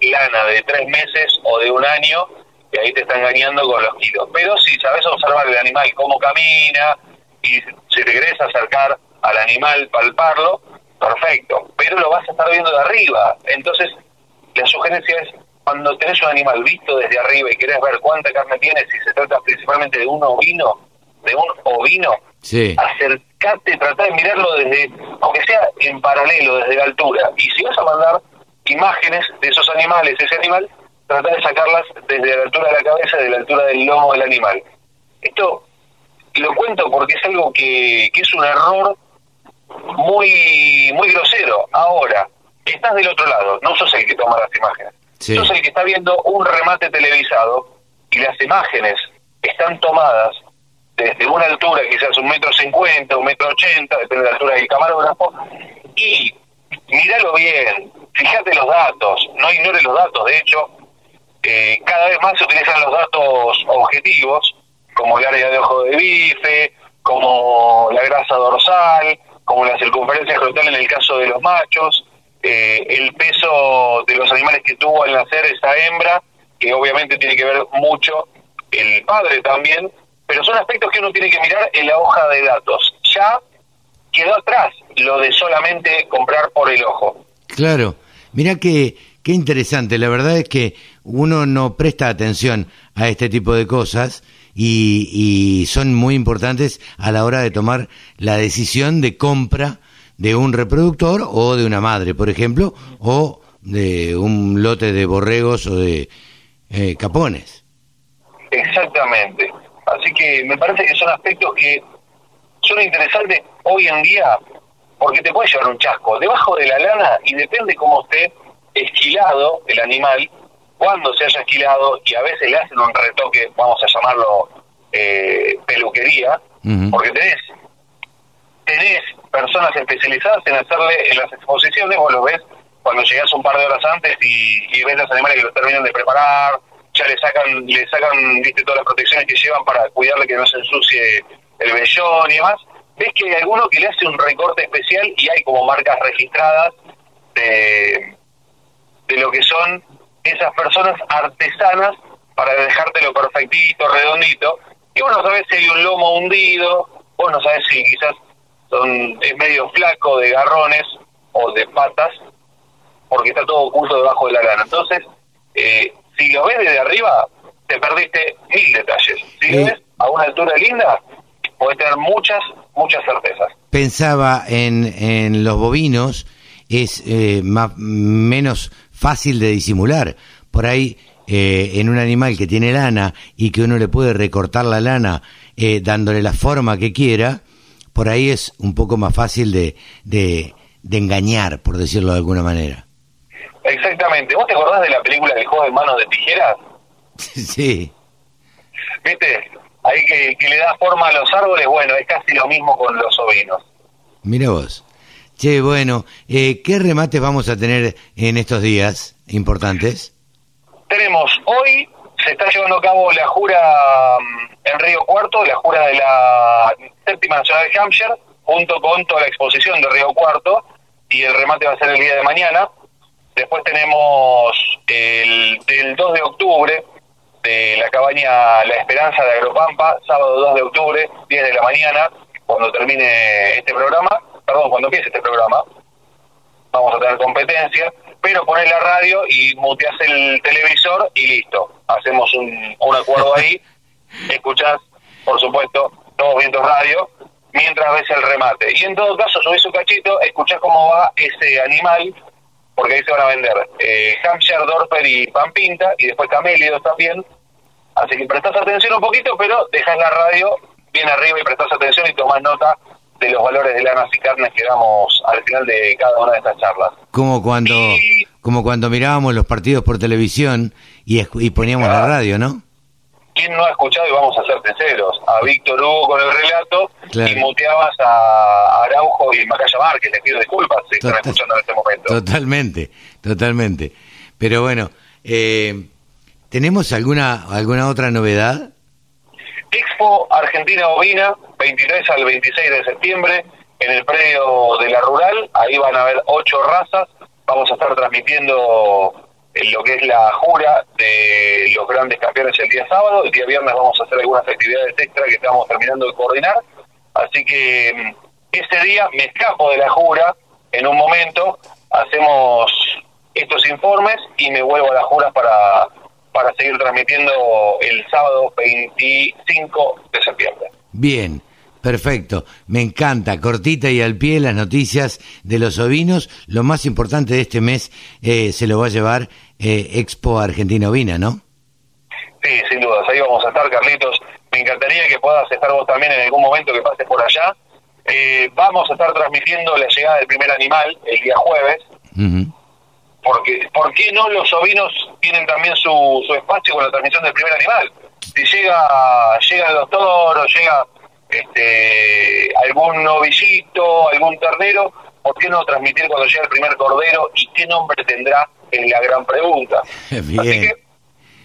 lana de tres meses o de un año, y ahí te está engañando con los kilos. Pero si sabes observar el animal, cómo camina, y si te querés acercar al animal, palparlo, perfecto. Pero lo vas a estar viendo de arriba. Entonces, la sugerencia es, cuando tenés un animal visto desde arriba y querés ver cuánta carne tiene, si se trata principalmente de un ovino, de un ovino, Sí. Acercate, trata de mirarlo desde, aunque sea en paralelo, desde la altura. Y si vas a mandar imágenes de esos animales, ese animal, trata de sacarlas desde la altura de la cabeza, de la altura del lomo del animal. Esto lo cuento porque es algo que, que es un error muy muy grosero. Ahora, estás del otro lado, no sos el que toma las imágenes. Sí. Sos el que está viendo un remate televisado y las imágenes están tomadas desde una altura, quizás un metro cincuenta, un metro ochenta, depende de la altura del camarógrafo, y míralo bien, fíjate los datos, no ignores los datos, de hecho, eh, cada vez más se utilizan los datos objetivos, como el área de ojo de bife, como la grasa dorsal, como la circunferencia escrotal en el caso de los machos, eh, el peso de los animales que tuvo al nacer esa hembra, que obviamente tiene que ver mucho el padre también, pero son aspectos que uno tiene que mirar en la hoja de datos. Ya quedó atrás lo de solamente comprar por el ojo. Claro, mira que qué interesante, la verdad es que uno no presta atención a este tipo de cosas y, y son muy importantes a la hora de tomar la decisión de compra de un reproductor o de una madre, por ejemplo, o de un lote de borregos o de eh, capones. Exactamente. Así que me parece que son aspectos que son interesantes hoy en día porque te puede llevar un chasco. Debajo de la lana y depende cómo esté esquilado el animal, cuando se haya esquilado y a veces le hacen un retoque, vamos a llamarlo eh, peluquería, porque tenés tenés personas especializadas en hacerle en las exposiciones, vos lo ves cuando llegás un par de horas antes y, y ves los animales que los terminan de preparar, ya le sacan, le sacan, viste, todas las protecciones que llevan para cuidarle que no se ensucie el vellón y demás, ves que hay alguno que le hace un recorte especial y hay como marcas registradas de, de lo que son esas personas artesanas para dejártelo perfectito, redondito, y vos no sabés si hay un lomo hundido, vos no sabés si quizás son, es medio flaco de garrones o de patas, porque está todo oculto debajo de la lana. Entonces, eh, si lo ves desde arriba, te perdiste mil detalles. Si lo ves a una altura linda, podés tener muchas, muchas certezas. Pensaba en, en los bovinos, es eh, ma- menos fácil de disimular. Por ahí, eh, en un animal que tiene lana y que uno le puede recortar la lana eh, dándole la forma que quiera, por ahí es un poco más fácil de, de, de engañar, por decirlo de alguna manera. Exactamente. ¿Vos te acordás de la película del juego de manos de tijeras? <laughs> sí, ¿Viste? Ahí que, que le da forma a los árboles, bueno, es casi lo mismo con los ovinos. mira vos. Che, bueno, eh, ¿qué remates vamos a tener en estos días importantes? Tenemos hoy, se está llevando a cabo la jura mm, en Río Cuarto, la jura de la séptima nacional de Hampshire, junto con toda la exposición de Río Cuarto, y el remate va a ser el día de mañana. Después tenemos el del 2 de octubre, de la cabaña La Esperanza de Agropampa, sábado 2 de octubre, 10 de la mañana, cuando termine este programa, perdón, cuando empiece este programa, vamos a tener competencia, pero pones la radio y muteas el televisor y listo. Hacemos un, un acuerdo ahí, <laughs> escuchás, por supuesto, todos vientos radio, mientras ves el remate. Y en todo caso, subís un cachito, escuchás cómo va ese animal, porque ahí se van a vender eh, Hampshire, Dorper y Pampinta, y después Camélidos también. Así que prestás atención un poquito, pero dejás la radio bien arriba y prestás atención y tomás nota de los valores de lanas y carnes que damos al final de cada una de estas charlas. Como cuando, Y- como cuando mirábamos los partidos por televisión y, poníamos la radio, ¿no? ¿Quién no ha escuchado, y vamos a ser sinceros, a Víctor Hugo con el relato Claro. y muteabas a Araujo y Macaya Márquez? Les pido disculpas si están escuchando en este momento. Totalmente, totalmente. Pero bueno, eh, ¿tenemos alguna, alguna otra novedad? Expo Argentina Ovina, 23 al 26 de septiembre, en el predio de la Rural. Ahí van a haber ocho razas. Vamos a estar transmitiendo lo que es la jura de los grandes campeones el día sábado. El día viernes vamos a hacer algunas actividades extra que estamos terminando de coordinar. Así que mm, ese día me escapo de la jura en un momento, hacemos estos informes y me vuelvo a la jura para, para seguir transmitiendo el sábado 25 de septiembre. Bien, perfecto. Me encanta, cortita y al pie las noticias de los ovinos. Lo más importante de este mes eh, se lo va a llevar eh, Expo Argentina Ovina, ¿no? Sí, sin dudas, ahí vamos a estar, Carlitos. Me encantaría que puedas estar vos también en algún momento que pases por allá. Eh, vamos a estar transmitiendo la llegada del primer animal el día jueves, porque ¿por qué no los ovinos tienen también su, su espacio con la transmisión del primer animal? Si llega llegan los toros, llega este algún novillito, algún ternero, ¿por qué no transmitir cuando llega el primer cordero y qué nombre tendrá? Es la gran pregunta. <laughs> Así Bien. que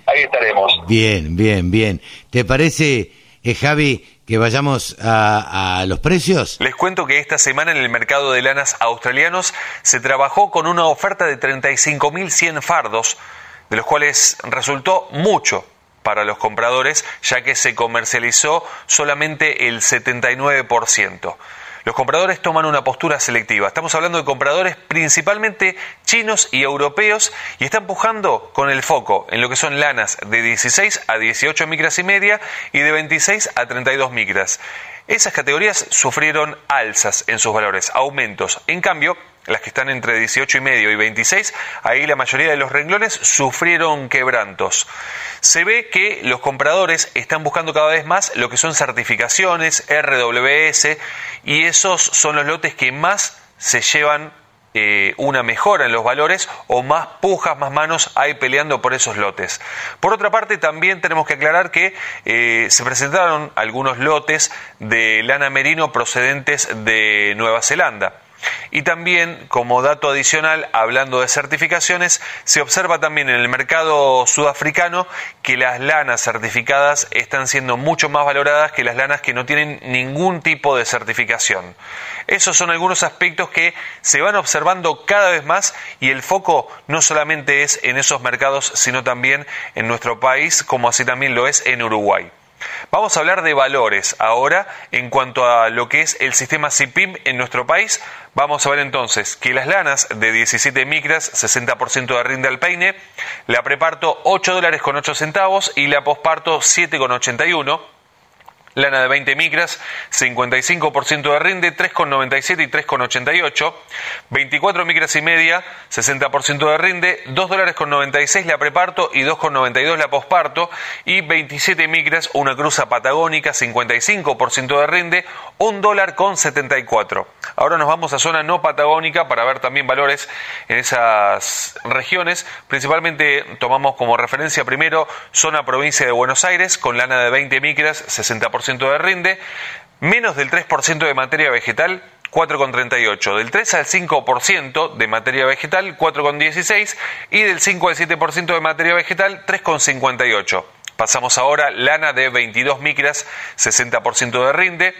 ahí estaremos. Bien, bien, bien. ¿Te parece, eh, Javi, que vayamos a, a los precios? Les cuento que esta semana en el mercado de lanas australianos se trabajó con una oferta de 35.100 fardos, de los cuales resultó mucho para los compradores, ya que se comercializó solamente el 79%. Los compradores toman una postura selectiva. Estamos hablando de compradores principalmente chinos y europeos y están pujando con el foco en lo que son lanas de 16 a 18 micras y media y de 26 a 32 micras. Esas categorías sufrieron alzas en sus valores, aumentos. En cambio, las que están entre 18 y medio y 26, ahí la mayoría de los renglones sufrieron quebrantos. Se ve que los compradores están buscando cada vez más lo que son certificaciones, RWS, y esos son los lotes que más se llevan eh, una mejora en los valores o más pujas, más manos hay peleando por esos lotes. Por otra parte, también tenemos que aclarar que eh, se presentaron algunos lotes de lana merino procedentes de Nueva Zelanda. Y también, como dato adicional, hablando de certificaciones, se observa también en el mercado sudafricano que las lanas certificadas están siendo mucho más valoradas que las lanas que no tienen ningún tipo de certificación. Esos son algunos aspectos que se van observando cada vez más y el foco no solamente es en esos mercados, sino también en nuestro país, como así también lo es en Uruguay. Vamos a hablar de valores ahora en cuanto a lo que es el sistema CIPIM en nuestro país. Vamos a ver entonces que las lanas de 17 micras, 60% de rinde al peine, la preparto 8 dólares con 8 centavos y la posparto 7 con 81. Lana de 20 micras, 55% de rinde, 3,97 y 3,88. 24 micras y media, 60% de rinde, 2 dólares con 96 la preparto y 2,92 la posparto. Y 27 micras, una cruza patagónica, 55% de rinde, 1 dólar con 74. Ahora nos vamos a zona no patagónica para ver también valores en esas regiones. Principalmente tomamos como referencia primero zona provincia de Buenos Aires con lana de 20 micras, 60% de rinde, menos del 3% de materia vegetal, 4,38, del 3 al 5% de materia vegetal, 4,16 y del 5 al 7% de materia vegetal, 3,58. Pasamos ahora lana de 22 micras, 60% de rinde,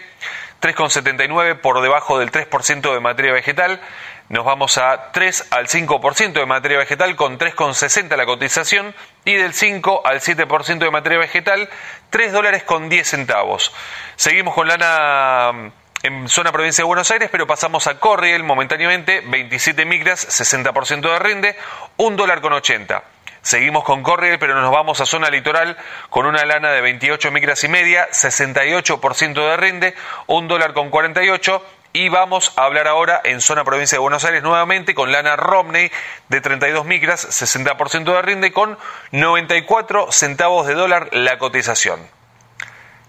3,79 por debajo del 3% de materia vegetal. Nos vamos a 3 al 5% de materia vegetal con 3,60 la cotización y del 5 al 7% de materia vegetal 3 dólares con 10 centavos. Seguimos con lana en zona provincia de Buenos Aires, pero pasamos a Corriel momentáneamente, 27 micras, 60% de rinde, 1 dólar con 80. Seguimos con Corriel, pero nos vamos a zona litoral con una lana de 28 micras y media, 68% de rinde, 1 dólar con 48. Y vamos a hablar ahora en zona provincia de Buenos Aires nuevamente con lana Romney de 32 micras, 60% de rinde, con 94 centavos de dólar la cotización.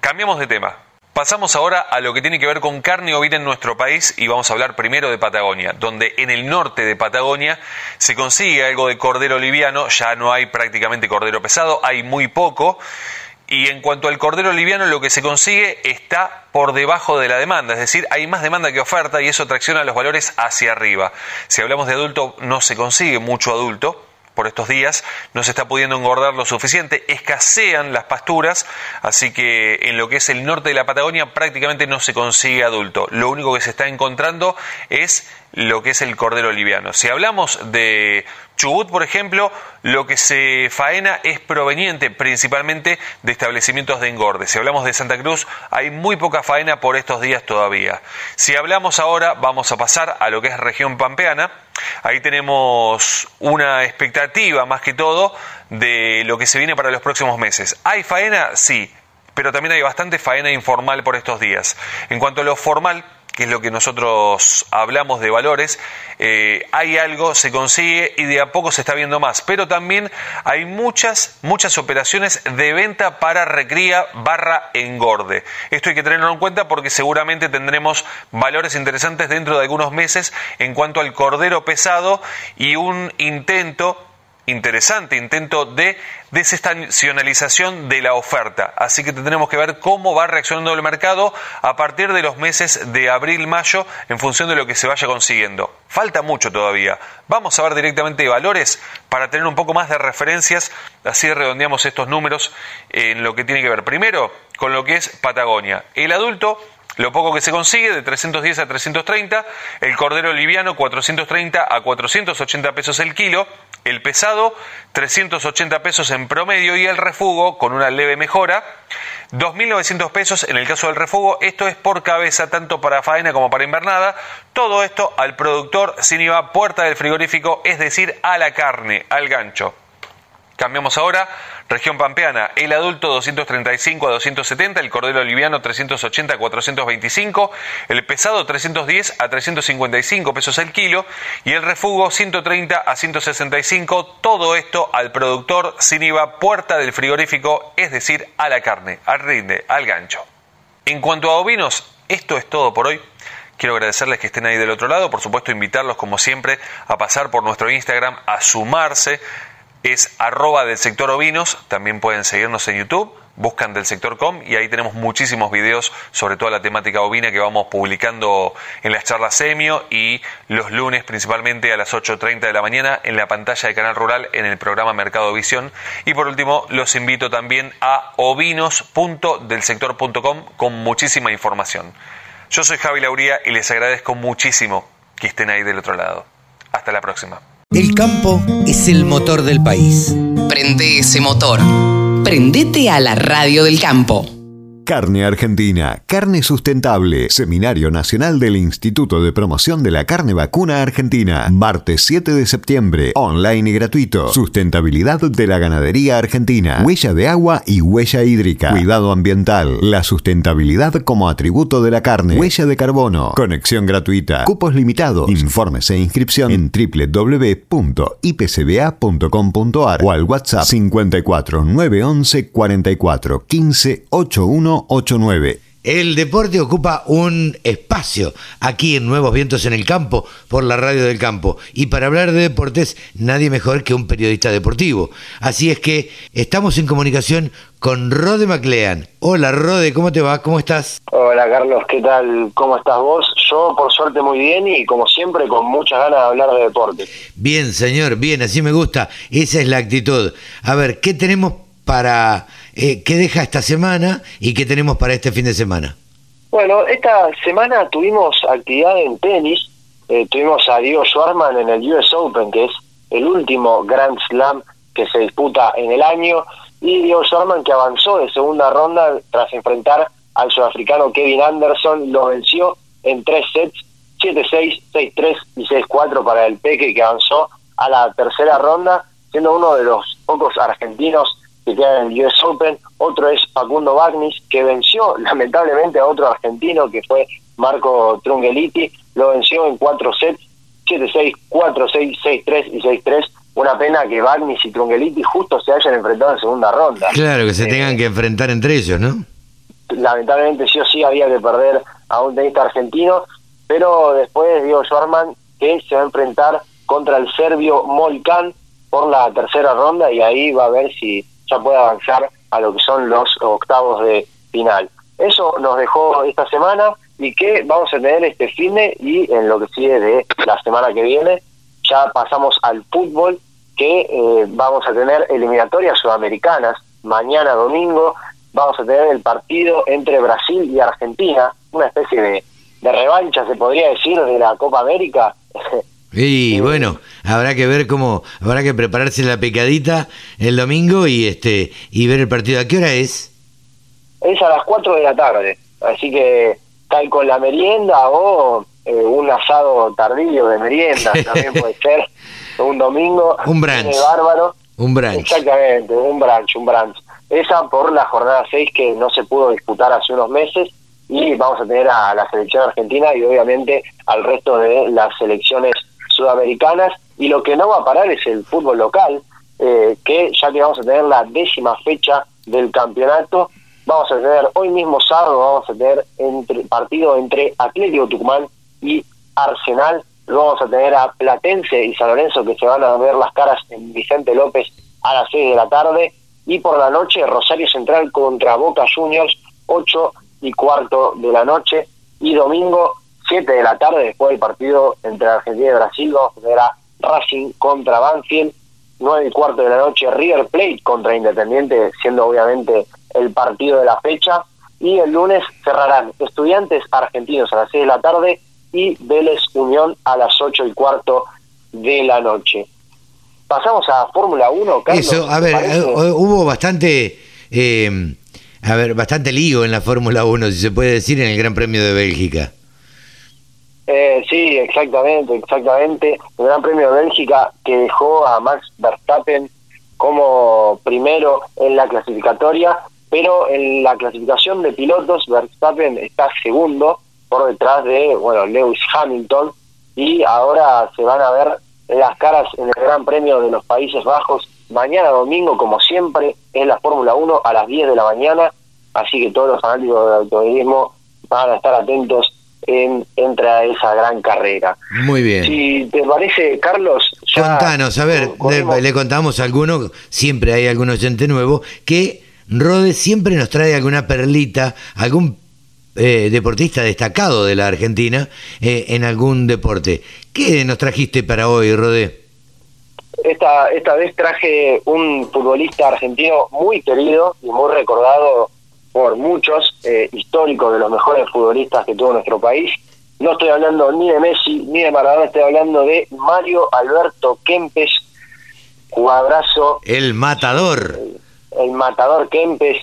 Cambiamos de tema. Pasamos ahora a lo que tiene que ver con carne ovina en nuestro país y vamos a hablar primero de Patagonia, donde en el norte de Patagonia se consigue algo de cordero liviano, ya no hay prácticamente cordero pesado, hay muy poco. Y en cuanto al cordero liviano, lo que se consigue está por debajo de la demanda, es decir, hay más demanda que oferta y eso tracciona los valores hacia arriba. Si hablamos de adulto, no se consigue mucho adulto, por estos días, no se está pudiendo engordar lo suficiente, escasean las pasturas, así que en lo que es el norte de la Patagonia prácticamente no se consigue adulto. Lo único que se está encontrando es lo que es el cordero liviano. Si hablamos de Chubut, por ejemplo, lo que se faena es proveniente principalmente de establecimientos de engorde. Si hablamos de Santa Cruz, hay muy poca faena por estos días todavía. Si hablamos ahora, vamos a pasar a lo que es región pampeana. Ahí tenemos una expectativa más que todo de lo que se viene para los próximos meses. ¿Hay faena? Sí, pero también hay bastante faena informal por estos días. En cuanto a lo formal, que es lo que nosotros hablamos de valores, eh, hay algo, se consigue y de a poco se está viendo más. Pero también hay muchas, muchas operaciones de venta para recría barra engorde. Esto hay que tenerlo en cuenta porque seguramente tendremos valores interesantes dentro de algunos meses en cuanto al cordero pesado y un intento interesante intento de desestacionalización de la oferta. Así que tendremos que ver cómo va reaccionando el mercado a partir de los meses de abril-mayo en función de lo que se vaya consiguiendo. Falta mucho todavía. Vamos a ver directamente valores para tener un poco más de referencias. Así redondeamos estos números en lo que tiene que ver primero con lo que es Patagonia. El adulto lo poco que se consigue, de 310 a 330, el cordero liviano 430 a 480 pesos el kilo, el pesado 380 pesos en promedio y el refugo con una leve mejora 2.900 pesos en el caso del refugo, esto es por cabeza tanto para faena como para invernada, todo esto al productor sin IVA puerta del frigorífico, es decir, a la carne, al gancho. Cambiamos ahora, región pampeana, el adulto 235 a 270, el cordero liviano 380 a 425, el pesado 310 a 355 pesos el kilo y el refugo 130 a 165, todo esto al productor sin IVA, puerta del frigorífico, es decir, a la carne, al rinde, al gancho. En cuanto a ovinos, esto es todo por hoy. Quiero agradecerles que estén ahí del otro lado, por supuesto invitarlos como siempre a pasar por nuestro Instagram, a sumarse es arroba del sector ovinos, también pueden seguirnos en YouTube, buscan del sector com y ahí tenemos muchísimos videos sobre toda la temática ovina que vamos publicando en las charlas semio y los lunes principalmente a las 8.30 de la mañana en la pantalla de Canal Rural en el programa Mercado Visión y por último los invito también a ovinos.delsector.com con muchísima información. Yo soy Javi Lauría y les agradezco muchísimo que estén ahí del otro lado. Hasta la próxima. El campo es el motor del país. Prende ese motor. Prendete a la radio del campo. Carne Argentina, carne sustentable, Seminario Nacional del Instituto de Promoción de la Carne Vacuna Argentina, martes 7 de septiembre, online y gratuito, sustentabilidad de la ganadería argentina, huella de agua y huella hídrica, cuidado ambiental, la sustentabilidad como atributo de la carne, huella de carbono, conexión gratuita, cupos limitados, informes e inscripción en www.ipcba.com.ar o al WhatsApp 54 911 44 15 81 89. El deporte ocupa un espacio aquí en Nuevos Vientos en el Campo por la Radio del Campo. Y para hablar de deportes, nadie mejor que un periodista deportivo. Así es que estamos en comunicación con Rode MacLean. Hola Rode, ¿cómo te va? ¿Cómo estás? Hola Carlos, ¿qué tal? ¿Cómo estás vos? Yo por suerte muy bien y como siempre con muchas ganas de hablar de deporte. Bien, señor, bien, así me gusta. Esa es la actitud. A ver, ¿qué tenemos para eh, qué deja esta semana y qué tenemos para este fin de semana. Bueno, esta semana tuvimos actividad en tenis, eh, tuvimos a Diego Schwarman en el US Open, que es el último Grand Slam que se disputa en el año, y Diego Schwarman que avanzó de segunda ronda tras enfrentar al sudafricano Kevin Anderson, lo venció en tres sets, 7-6, 6-3 y 6-4 para el Peque que avanzó a la tercera ronda, siendo uno de los pocos argentinos que queda en el US Open, otro es Facundo Bagnis, que venció <laughs> lamentablemente a otro argentino que fue Marco Trungeliti, lo venció en cuatro sets, 7-6, 4-6, 6-3 y 6-3. Una pena que Bagnis y Trungeliti justo se hayan enfrentado en segunda ronda. Claro, que se tengan que enfrentar entre ellos, ¿no? lamentablemente sí o sí había que perder a un tenista argentino, pero después Diego Schwarman que se va a enfrentar contra el serbio Molkan por la tercera ronda y ahí va a ver si ya puede avanzar a lo que son los octavos de final. Eso nos dejó esta semana y que vamos a tener este fin de y en lo que sigue de la semana que viene ya pasamos al fútbol que eh, vamos a tener eliminatorias sudamericanas mañana domingo vamos a tener el partido entre Brasil y Argentina una especie de, de revancha se podría decir de la Copa América <laughs> Y bueno, habrá que ver cómo, habrá que prepararse la picadita el domingo y este y ver el partido. ¿A qué hora es? Es a las 4 de la tarde, así que cae con la merienda o eh, un asado tardío de merienda, <laughs> también puede ser, un domingo. Un brunch. bárbaro. Un brunch. Exactamente, un brunch, un brunch. Esa por la jornada 6 que no se pudo disputar hace unos meses y vamos a tener a la selección argentina y obviamente al resto de las selecciones sudamericanas y lo que no va a parar es el fútbol local, eh, que ya que vamos a tener la décima fecha del campeonato, vamos a tener hoy mismo sábado, vamos a tener entre, partido entre Atlético Tucumán y Arsenal, luego vamos a tener a Platense y San Lorenzo que se van a ver las caras en Vicente López a las 6 de la tarde, y por la noche Rosario Central contra Boca Juniors, 8 y cuarto de la noche, y domingo 7 de la tarde, después del partido entre Argentina y Brasil, vamos a tener a Racing contra Banfield, 9 y cuarto de la noche River Plate contra Independiente, siendo obviamente el partido de la fecha, y el lunes cerrarán Estudiantes Argentinos a las 6 de la tarde y Vélez Unión a las 8 y cuarto de la noche. Pasamos a Fórmula 1, Carlos. Eso, a ver, eh, hubo bastante... Eh, a ver, bastante lío en la Fórmula 1, si se puede decir, en el Gran Premio de Bélgica. Eh, sí, exactamente, exactamente. El Gran Premio de Bélgica que dejó a Max Verstappen como primero en la clasificatoria, pero en la clasificación de pilotos Verstappen está segundo por detrás de, bueno, Lewis Hamilton y ahora se van a ver las caras en el Gran Premio de los Países Bajos mañana domingo, como siempre, en la Fórmula 1 a las 10 de la mañana, así que todos los fanáticos del automovilismo van a estar atentos en, entra esa gran carrera. Muy bien. Si te parece, Carlos... Contanos, a ver, le, contamos a alguno, siempre hay algún oyente nuevo, que Rode siempre nos trae alguna perlita, algún eh, deportista destacado de la Argentina eh, en algún deporte. ¿Qué nos trajiste para hoy, Rode? Esta, esta vez traje un futbolista argentino muy querido y muy recordado por muchos, eh, históricos de los mejores futbolistas que tuvo nuestro país. No estoy hablando ni de Messi ni de Maradona, estoy hablando de Mario Alberto Kempes, jugadorazo. El matador. El, matador Kempes,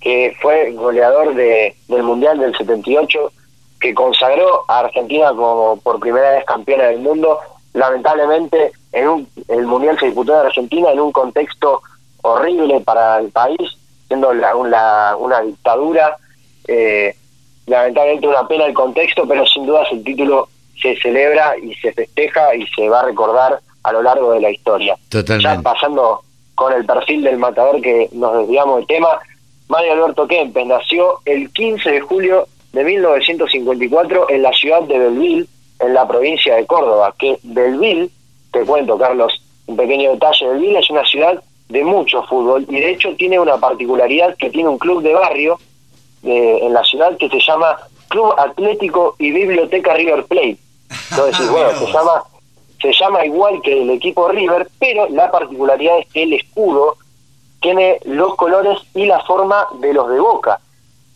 que fue goleador de, del Mundial del 78, que consagró a Argentina como por primera vez campeona del mundo. Lamentablemente, en un, el Mundial se disputó en Argentina en un contexto horrible para el país, siendo la, una dictadura. Eh, lamentablemente una pena el contexto, pero sin dudas el título se celebra y se festeja y se va a recordar a lo largo de la historia. Totalmente. Ya pasando con el perfil del matador que nos desviamos del tema, Mario Alberto Kempes nació el 15 de julio de 1954 en la ciudad de Belville, en la provincia de Córdoba, que Belville, te cuento Carlos, un pequeño detalle, Belville es una ciudad de mucho fútbol y de hecho tiene una particularidad que tiene un club de barrio eh, en la ciudad que se llama Club Atlético y Biblioteca River Plate. Entonces, <laughs> bueno, se llama, se llama igual que el equipo River, pero la particularidad es que el escudo tiene los colores y la forma de los de Boca.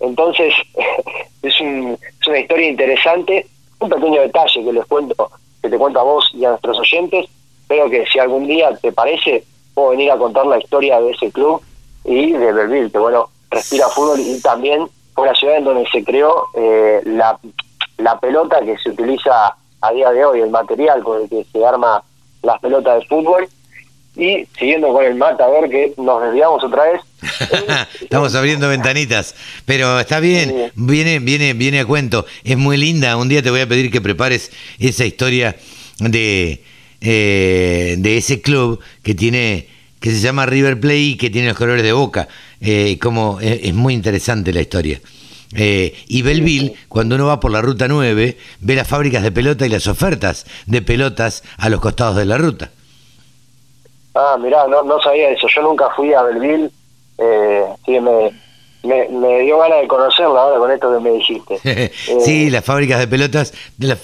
Entonces, <laughs> es, un, es una historia interesante, un pequeño detalle que les cuento, que te cuento a vos y a nuestros oyentes, pero que si algún día te parece, puedo venir a contar la historia de ese club y de Belville, que bueno, respira fútbol y también fue la ciudad en donde se creó eh, la, la pelota que se utiliza a día de hoy, el material con el que se arma las pelotas de fútbol. Y siguiendo con el matador, que nos desviamos otra vez. <laughs> Estamos abriendo ventanitas, pero está bien, viene, viene, viene a cuento. Es muy linda. Un día te voy a pedir que prepares esa historia de, eh, de ese club que tiene que se llama River Plate y que tiene los colores de Boca. Eh, como es, muy interesante la historia. Eh, y Belville, cuando uno va por la ruta 9, ve las fábricas de pelota y las ofertas de pelotas a los costados de la ruta. Ah, mirá, no, no sabía eso. Yo nunca fui a Belville. Eh, sí, me, me, me dio ganas de conocerla ahora con esto que me dijiste. <laughs> sí, las fábricas de pelotas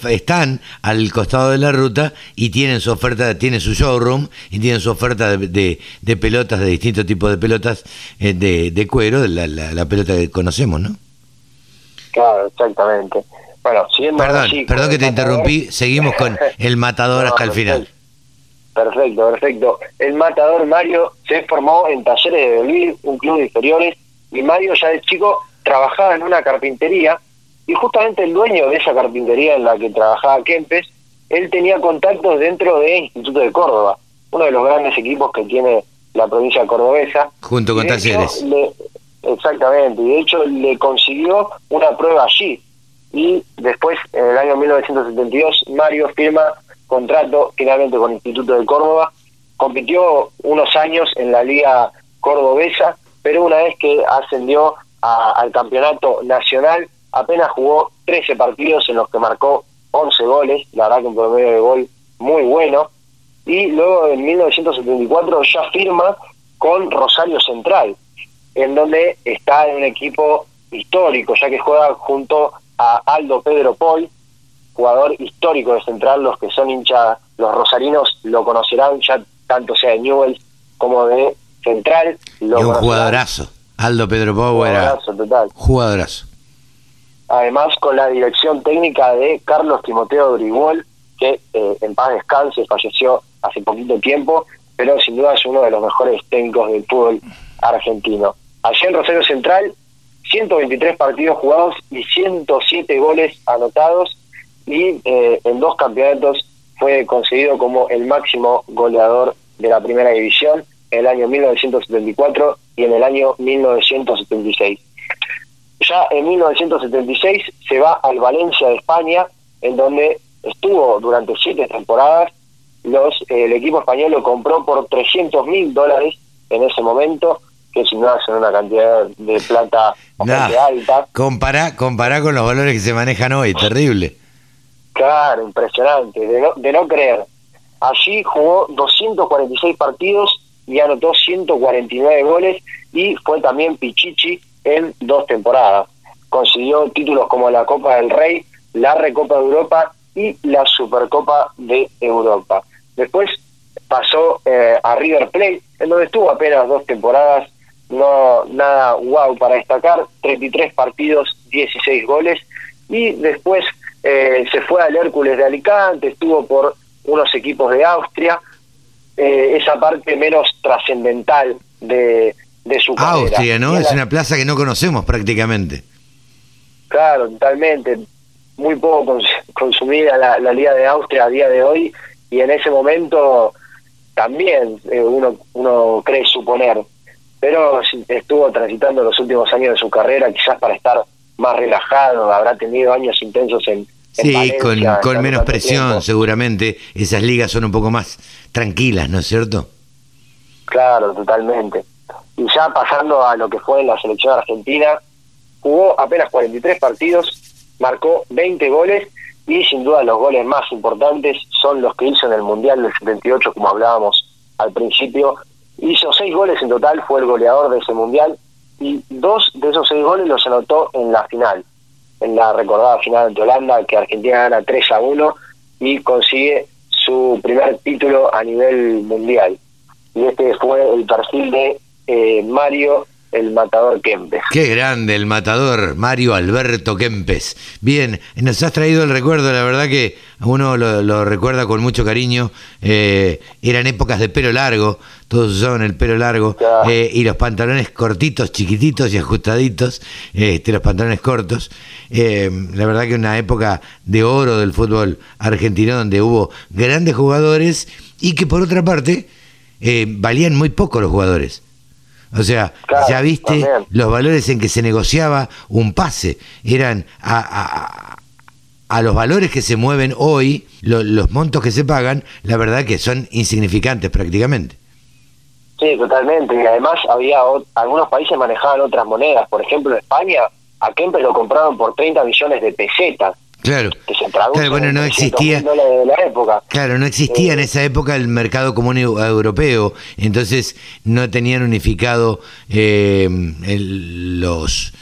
están al costado de la ruta y tienen su oferta, tienen su showroom y tienen su oferta de, de- de pelotas, de distintos tipos de pelotas eh, de, de cuero, de la, la- la pelota que conocemos, ¿no? Claro, exactamente. Bueno, siguiendo Perdón, ahora sí con perdón que te matador. interrumpí, seguimos con <laughs> el matador No, hasta el perfecto. final. Perfecto, perfecto. El matador Mario se formó en Talleres de Belville, un club de inferiores, y Mario ya de chico trabajaba en una carpintería, y justamente el dueño de esa carpintería en la que trabajaba Kempes, él tenía contactos dentro de Instituto de Córdoba, uno de los grandes equipos que tiene la provincia cordobesa. Junto con Talleres. le- exactamente, y de hecho le consiguió una prueba allí. Y después, en el año 1972, Mario firma contrato finalmente con Instituto de Córdoba. Compitió unos años en la Liga Cordobesa, pero una vez que ascendió a- al campeonato nacional, apenas jugó 13 partidos en los que marcó 11 goles, la verdad que un promedio de gol muy bueno. Y luego en 1974 ya firma con Rosario Central, en donde está en un equipo histórico, ya que juega junto a Aldo Pedro Poi, jugador histórico de Central, los que son hinchas, los rosarinos lo conocerán, ya tanto sea de Newell's como de Central. Lo Y un jugadorazo. Aldo Pedro Pau era Jugadorazo total. jugadorazo. Además, con la dirección técnica de Carlos Timoteo Grigol, que eh, en paz descanse, falleció hace poquito tiempo, pero sin duda es uno de los mejores técnicos del fútbol argentino. Allí en Rosario Central, 123 partidos jugados y 107 goles anotados, y eh, en dos campeonatos fue conseguido como el máximo goleador de la primera división en el año 1974 y en el año 1976. Ya en 1976 se va al Valencia de España, en donde estuvo durante siete temporadas. Los, eh, el equipo español lo compró por 300 mil dólares en ese momento, que duda son una cantidad de plata bastante Nah, alta. compará, compará con los valores que se manejan hoy, terrible. Claro, impresionante, de no, de no creer. Allí jugó 246 partidos y anotó 149 goles y fue también Pichichi en dos temporadas. Consiguió títulos como la Copa del Rey, la Recopa de Europa y la Supercopa de Europa. Después pasó eh, a River Plate, en donde estuvo apenas dos temporadas, no nada wow para destacar, 33 partidos, 16 goles, y después eh, se fue al Hércules de Alicante, estuvo por unos equipos de Austria, eh, esa parte menos trascendental de, de su carrera. Austria, ¿no? Es la- una plaza que no conocemos prácticamente. Claro, totalmente. Muy poco cons- consumida la, la Liga de Austria a día de hoy y en ese momento también eh, uno, uno cree suponer. Pero estuvo transitando los últimos años de su carrera quizás para estar más relajado, habrá tenido años intensos en... en Sí, Valencia, con, menos presión, tiempo. seguramente. Esas ligas son un poco más tranquilas, ¿no es cierto? Claro, totalmente. Y ya pasando a lo que fue la selección argentina, jugó apenas 43 partidos, marcó 20 goles y sin duda los goles más importantes son los que hizo en el Mundial del 78, como hablábamos al principio. Hizo seis goles en total, fue el goleador de ese Mundial y dos de esos seis goles los anotó en la final, en la recordada final ante Holanda, que Argentina gana 3 a 1 y consigue su primer título a nivel mundial. Y este fue el perfil de eh, Mario el Matador Kempes. Qué grande el matador, Mario Alberto Kempes. Bien, nos has traído el recuerdo, la verdad que uno lo, lo recuerda con mucho cariño. Eh, eran épocas de pelo largo, todos usaban el pelo largo eh, y los pantalones cortitos, chiquititos y ajustaditos, este, los pantalones cortos. Eh, la verdad que una época de oro del fútbol argentino donde hubo grandes jugadores y que por otra parte eh, valían muy poco los jugadores. O sea, Claro, ya viste también. los valores en que se negociaba un pase. Eran a, a- a los valores que se mueven hoy, lo- los montos que se pagan, la verdad que son insignificantes prácticamente. Sí, totalmente. Y además había algunos países manejaban otras monedas. Por ejemplo, España a Kempes lo compraron por 30 millones de pesetas. Claro. Que se traduce Claro, bueno, en no 300.000 existía- dólares de la época. Claro, no existía en esa época el mercado común eu- europeo, entonces no tenían unificado eh, el, los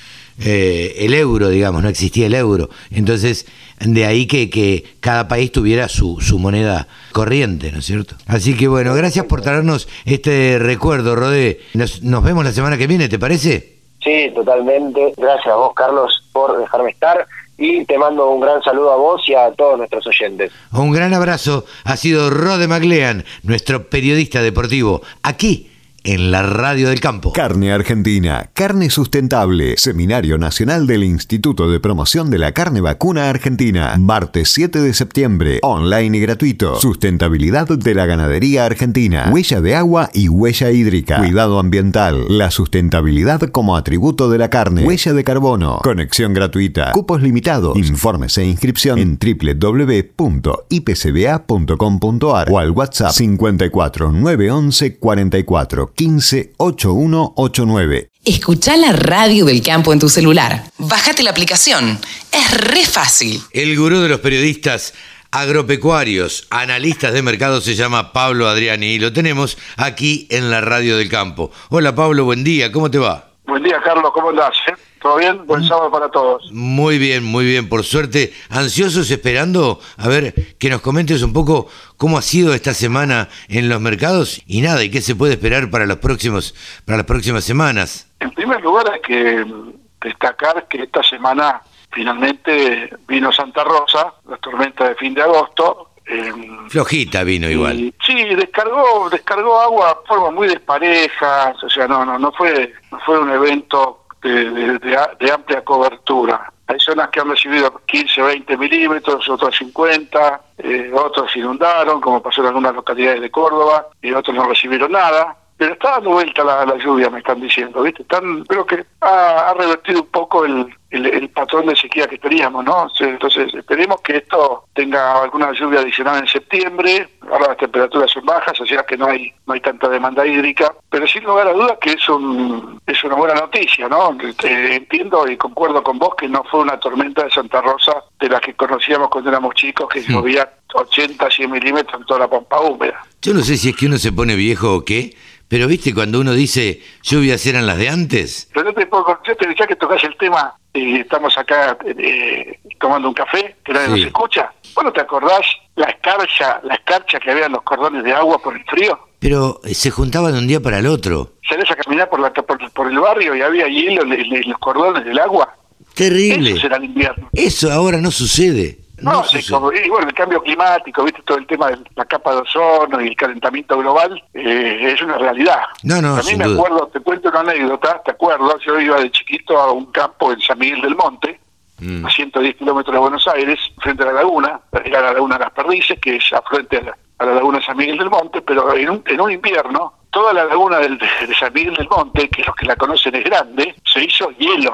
eh, el euro, digamos, no existía el euro. Entonces, de ahí que, que cada país tuviera su, su moneda corriente, ¿no es cierto? Así que bueno, gracias por traernos este recuerdo, Rodé. Nos, nos vemos la semana que viene, ¿te parece? Sí, totalmente. Gracias a vos, Carlos, por dejarme estar. Y te mando un gran saludo a vos y a todos nuestros oyentes. Un gran abrazo. Ha sido Rode MacLean, nuestro periodista deportivo, aquí en la Radio del Campo. Carne Argentina, carne sustentable, Seminario Nacional del Instituto de Promoción de la Carne Vacuna Argentina, martes 7 de septiembre, online y gratuito. Sustentabilidad de la ganadería argentina, huella de agua y huella hídrica, cuidado ambiental, la sustentabilidad como atributo de la carne, huella de carbono, conexión gratuita, cupos limitados, informes e inscripción en www.ipcba.com.ar o al WhatsApp 54 911 44 15 8189. Escucha la radio del campo en tu celular. Bájate la aplicación. Es re fácil. El gurú de los periodistas agropecuarios, analistas de mercado, se llama Pablo Adriani y lo tenemos aquí en la Radio del Campo. Hola Pablo, buen día, ¿cómo te va? Buen día, Carlos, ¿cómo andás? eh? ¿Todo bien? Buen sábado para todos. Muy bien, muy bien, por suerte. Ansiosos esperando a ver que nos comentes un poco cómo ha sido esta semana en los mercados y nada, y qué se puede esperar para los próximos, para las próximas semanas. En primer lugar hay que mm, destacar que esta semana finalmente vino Santa Rosa, la tormenta de fin de agosto. eh, Flojita vino igual. sí, descargó, descargó agua de forma muy despareja, o sea, no, no, no fue, no fue un evento de, de- de amplia cobertura. Hay zonas que han recibido 15, 20 milímetros, otras 50, eh, otros inundaron, como pasó en algunas localidades de Córdoba, y otros no recibieron nada. Pero está dando vuelta la, la lluvia, me están diciendo, ¿viste? Están, creo que ha, ha revertido un poco el, el, el patrón de sequía que teníamos, ¿no? Sí, Entonces, esperemos que esto tenga alguna lluvia adicional en septiembre. Ahora las temperaturas son bajas, o sea que no hay no hay tanta demanda hídrica. Pero sin lugar a dudas que es un es una buena noticia, ¿no? Este, entiendo y concuerdo con vos que no fue una tormenta de Santa Rosa de las que conocíamos cuando éramos chicos, que llovía 80, 100 milímetros en toda la pampa húmeda. Yo no sé si es que uno se pone viejo o qué, pero viste cuando uno dice lluvias eran las de antes. Pero no te puedo, yo te decía que tocas el tema, eh, estamos acá eh, tomando un café, que nadie Sí. nos escucha. ¿Vos no te acordás la escarcha, la escarcha que había en los cordones de agua por el frío? Pero eh, se juntaban de un día para el otro. Salías a caminar por, la, por, por el barrio y había hielo en, en- en los cordones del agua. Terrible. Eso será el invierno. Eso ahora no sucede. No, No sí, sucede. como- y bueno, el cambio climático, viste todo el tema de la capa de ozono y el calentamiento global, eh, es una realidad. No, no, También me duda. acuerdo, te cuento una anécdota, te acuerdo, yo iba de chiquito a un campo en San Miguel del Monte, Mm. a 110 kilómetros de Buenos Aires, frente a la laguna, era la laguna Las Perdices, que es afluente a la, a la laguna San Miguel del Monte, pero en un, en un invierno, toda la laguna del- de, San Miguel del Monte, que los que la conocen es grande, se hizo hielo.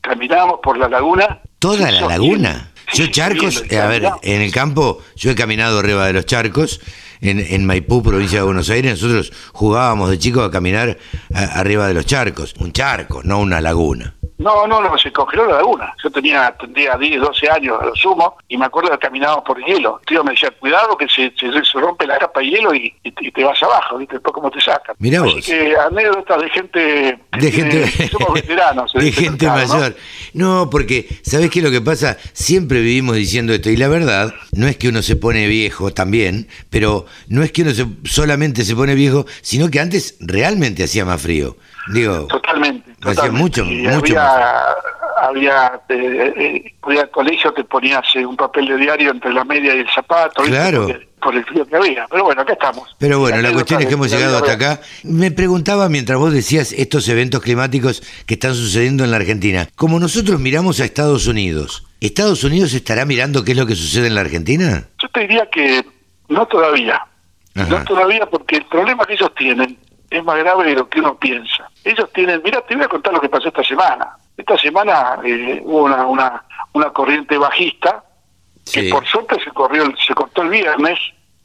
Caminábamos por la laguna. Toda la laguna. hielo. Yo <laughs> charcos, eh, a ver, en el campo, yo he caminado arriba de los charcos, en, en Maipú, provincia de Buenos Aires, nosotros jugábamos de chicos a caminar a- arriba de los charcos. Un charco, no una laguna. No, no, no, se congeló la laguna. Yo tenía, tendría 10, 12 años a lo sumo y me acuerdo que caminábamos por el hielo. El tío me decía, cuidado que se, se, se rompe la capa de hielo y, y te- y te vas abajo, ¿viste? Después cómo te sacan. Mirá Así vos. que anécdotas de gente... De gente, somos <laughs> veteranos. de este gente mercado, ¿no? mayor. ¿no? porque, ¿sabés qué es lo que pasa? Siempre vivimos diciendo esto, y la verdad, no es que uno se pone viejo también, pero no es que uno se- solamente se pone viejo, sino que antes realmente hacía más frío. Digo, Totalmente. Hacía totalmente. mucho, Y mucho había, había, eh, eh, había que ponías un papel de diario entre la media y el zapato. Claro. Por el frío que había. Pero bueno, acá estamos. Pero bueno, la cuestión es que hemos llegado hasta acá. Me preguntaba mientras vos decías estos eventos climáticos que están sucediendo en la Argentina. Como nosotros miramos a Estados Unidos, ¿Estados Unidos estará mirando qué es lo que sucede en la Argentina? Yo te diría que no todavía. Ajá. No todavía porque el problema que ellos tienen es más grave de lo que uno piensa. Ellos tienen, mira, te voy a contar lo que pasó esta semana. Esta semana eh, hubo una, una, una corriente bajista que Sí. por suerte se corrió, se cortó el viernes,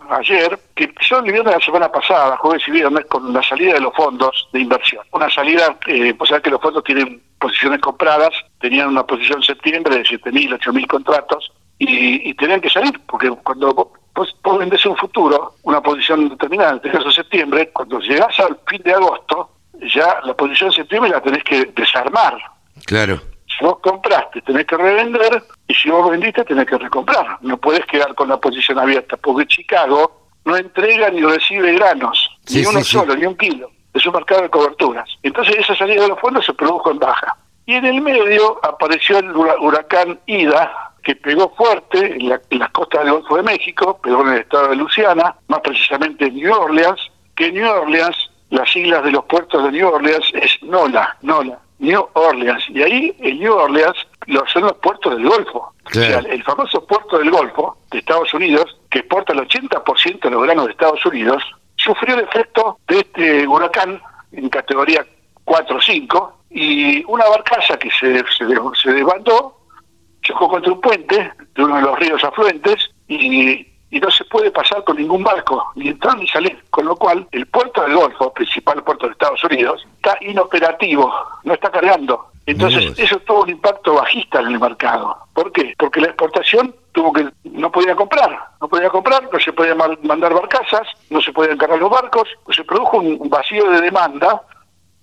ayer, que yo el viernes de la semana pasada, jueves y viernes, con la salida de los fondos de inversión. Una salida, eh, pues sabés que los fondos tienen posiciones compradas, tenían una posición en septiembre de 7.000, 8.000 contratos, y, y tenían que salir, porque cuando vos, vos vendés un futuro, una posición determinada, en este caso septiembre, cuando llegás al fin de agosto, ya la posición septiembre la tenés que desarmar. Claro. Si vos compraste, tenés que revender, y si vos vendiste, tenés que recomprar. No puedes quedar con la posición abierta, porque Chicago no entrega ni recibe granos, ni uno solo, ni un kilo. Es un mercado de coberturas. Entonces esa salida de los fondos se produjo en baja. Y en el medio apareció el huracán Ida, que pegó fuerte en, las costas del Golfo de México, pegó en el estado de Luisiana, más precisamente en New Orleans, que New Orleans, las siglas de los puertos de New Orleans es NOLA, NOLA, New Orleans. Y ahí en New Orleans son los puertos del Golfo. O sea, el famoso puerto del Golfo de Estados Unidos, que exporta el 80% de los granos de Estados Unidos, sufrió el efecto de este huracán en categoría 4 o 5 y una barcaza que se, se, se desbandó chocó contra un puente de uno de los ríos afluentes y y no se puede pasar con ningún barco, ni entrar ni salir, con lo cual el puerto del Golfo, principal puerto de Estados Unidos, está inoperativo, no está cargando. Entonces eso tuvo un impacto bajista en el mercado. ¿Por qué? Porque la exportación tuvo que no podía comprar, no podía comprar, no se podía mandar barcazas, no se podían cargar los barcos, pues se produjo un vacío de demanda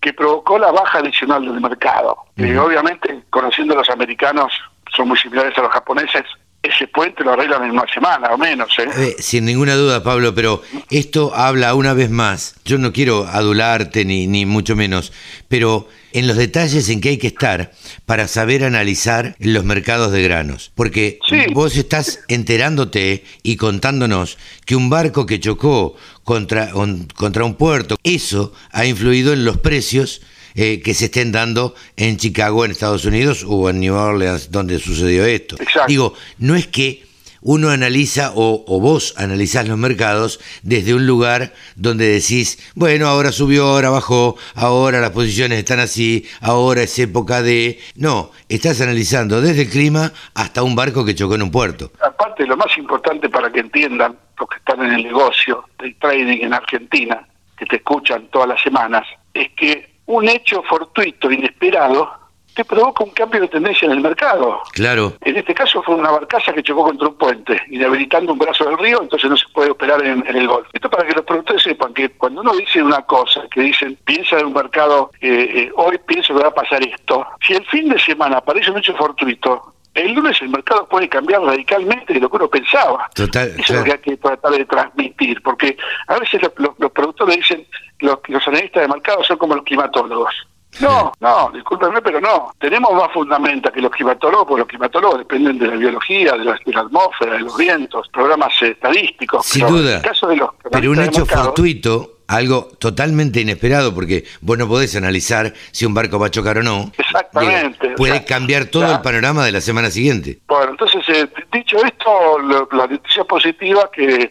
que provocó la baja adicional del mercado. Y obviamente, conociendo a los americanos, son muy similares a los japoneses, ese puente lo arreglan en una semana o menos. ¿eh? Eh, sin ninguna duda, Pablo, pero esto habla una vez más. Yo no quiero adularte ni, ni mucho menos, pero en los detalles en que hay que estar para saber analizar los mercados de granos. Porque vos estás enterándote y contándonos que un barco que chocó contra contra un puerto, eso ha influido en los precios eh, que se estén dando en Chicago, en Estados Unidos, o en New Orleans, donde sucedió esto. Digo, no es que uno analiza o, vos analizás los mercados desde un lugar donde decís, bueno, ahora subió, ahora bajó, ahora las posiciones están así, ahora es época de... No, estás analizando desde el clima hasta un barco que chocó en un puerto. Aparte, lo más importante para que entiendan los que están en el negocio del trading en Argentina, que te escuchan todas las semanas, es que un hecho fortuito, inesperado, te provoca un cambio de tendencia en el mercado. Claro. En este caso fue una barcaza que chocó contra un puente, inhabilitando un brazo del río, entonces no se puede operar en, el golf. Esto para que los productores sepan que cuando uno dice una cosa, que dicen, piensa en un mercado, eh, eh, hoy pienso que va a pasar esto, si el fin de semana aparece un hecho fortuito, el lunes el mercado puede cambiar radicalmente de lo que uno pensaba. Total, Eso es lo que hay que tratar de transmitir, porque a veces los, productores dicen, los, los analistas de mercado son como los climatólogos. No, no, discúlpenme, pero no. Tenemos más fundamenta que los climatólogos, porque los climatólogos dependen de la biología, de la, atmósfera, de los vientos, programas estadísticos. Sin duda. caso de los pero un hecho fortuito algo totalmente inesperado, porque vos no podés analizar si un barco va a chocar o no. Exactamente. puede cambiar todo el panorama de la semana siguiente. Bueno, entonces, eh, dicho esto, la noticia positiva que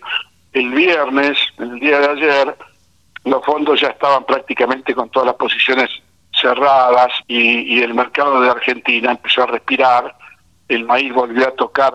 el viernes, el día de ayer, los fondos ya estaban prácticamente con todas las posiciones cerradas y, y el mercado de Argentina empezó a respirar, el maíz volvió a tocar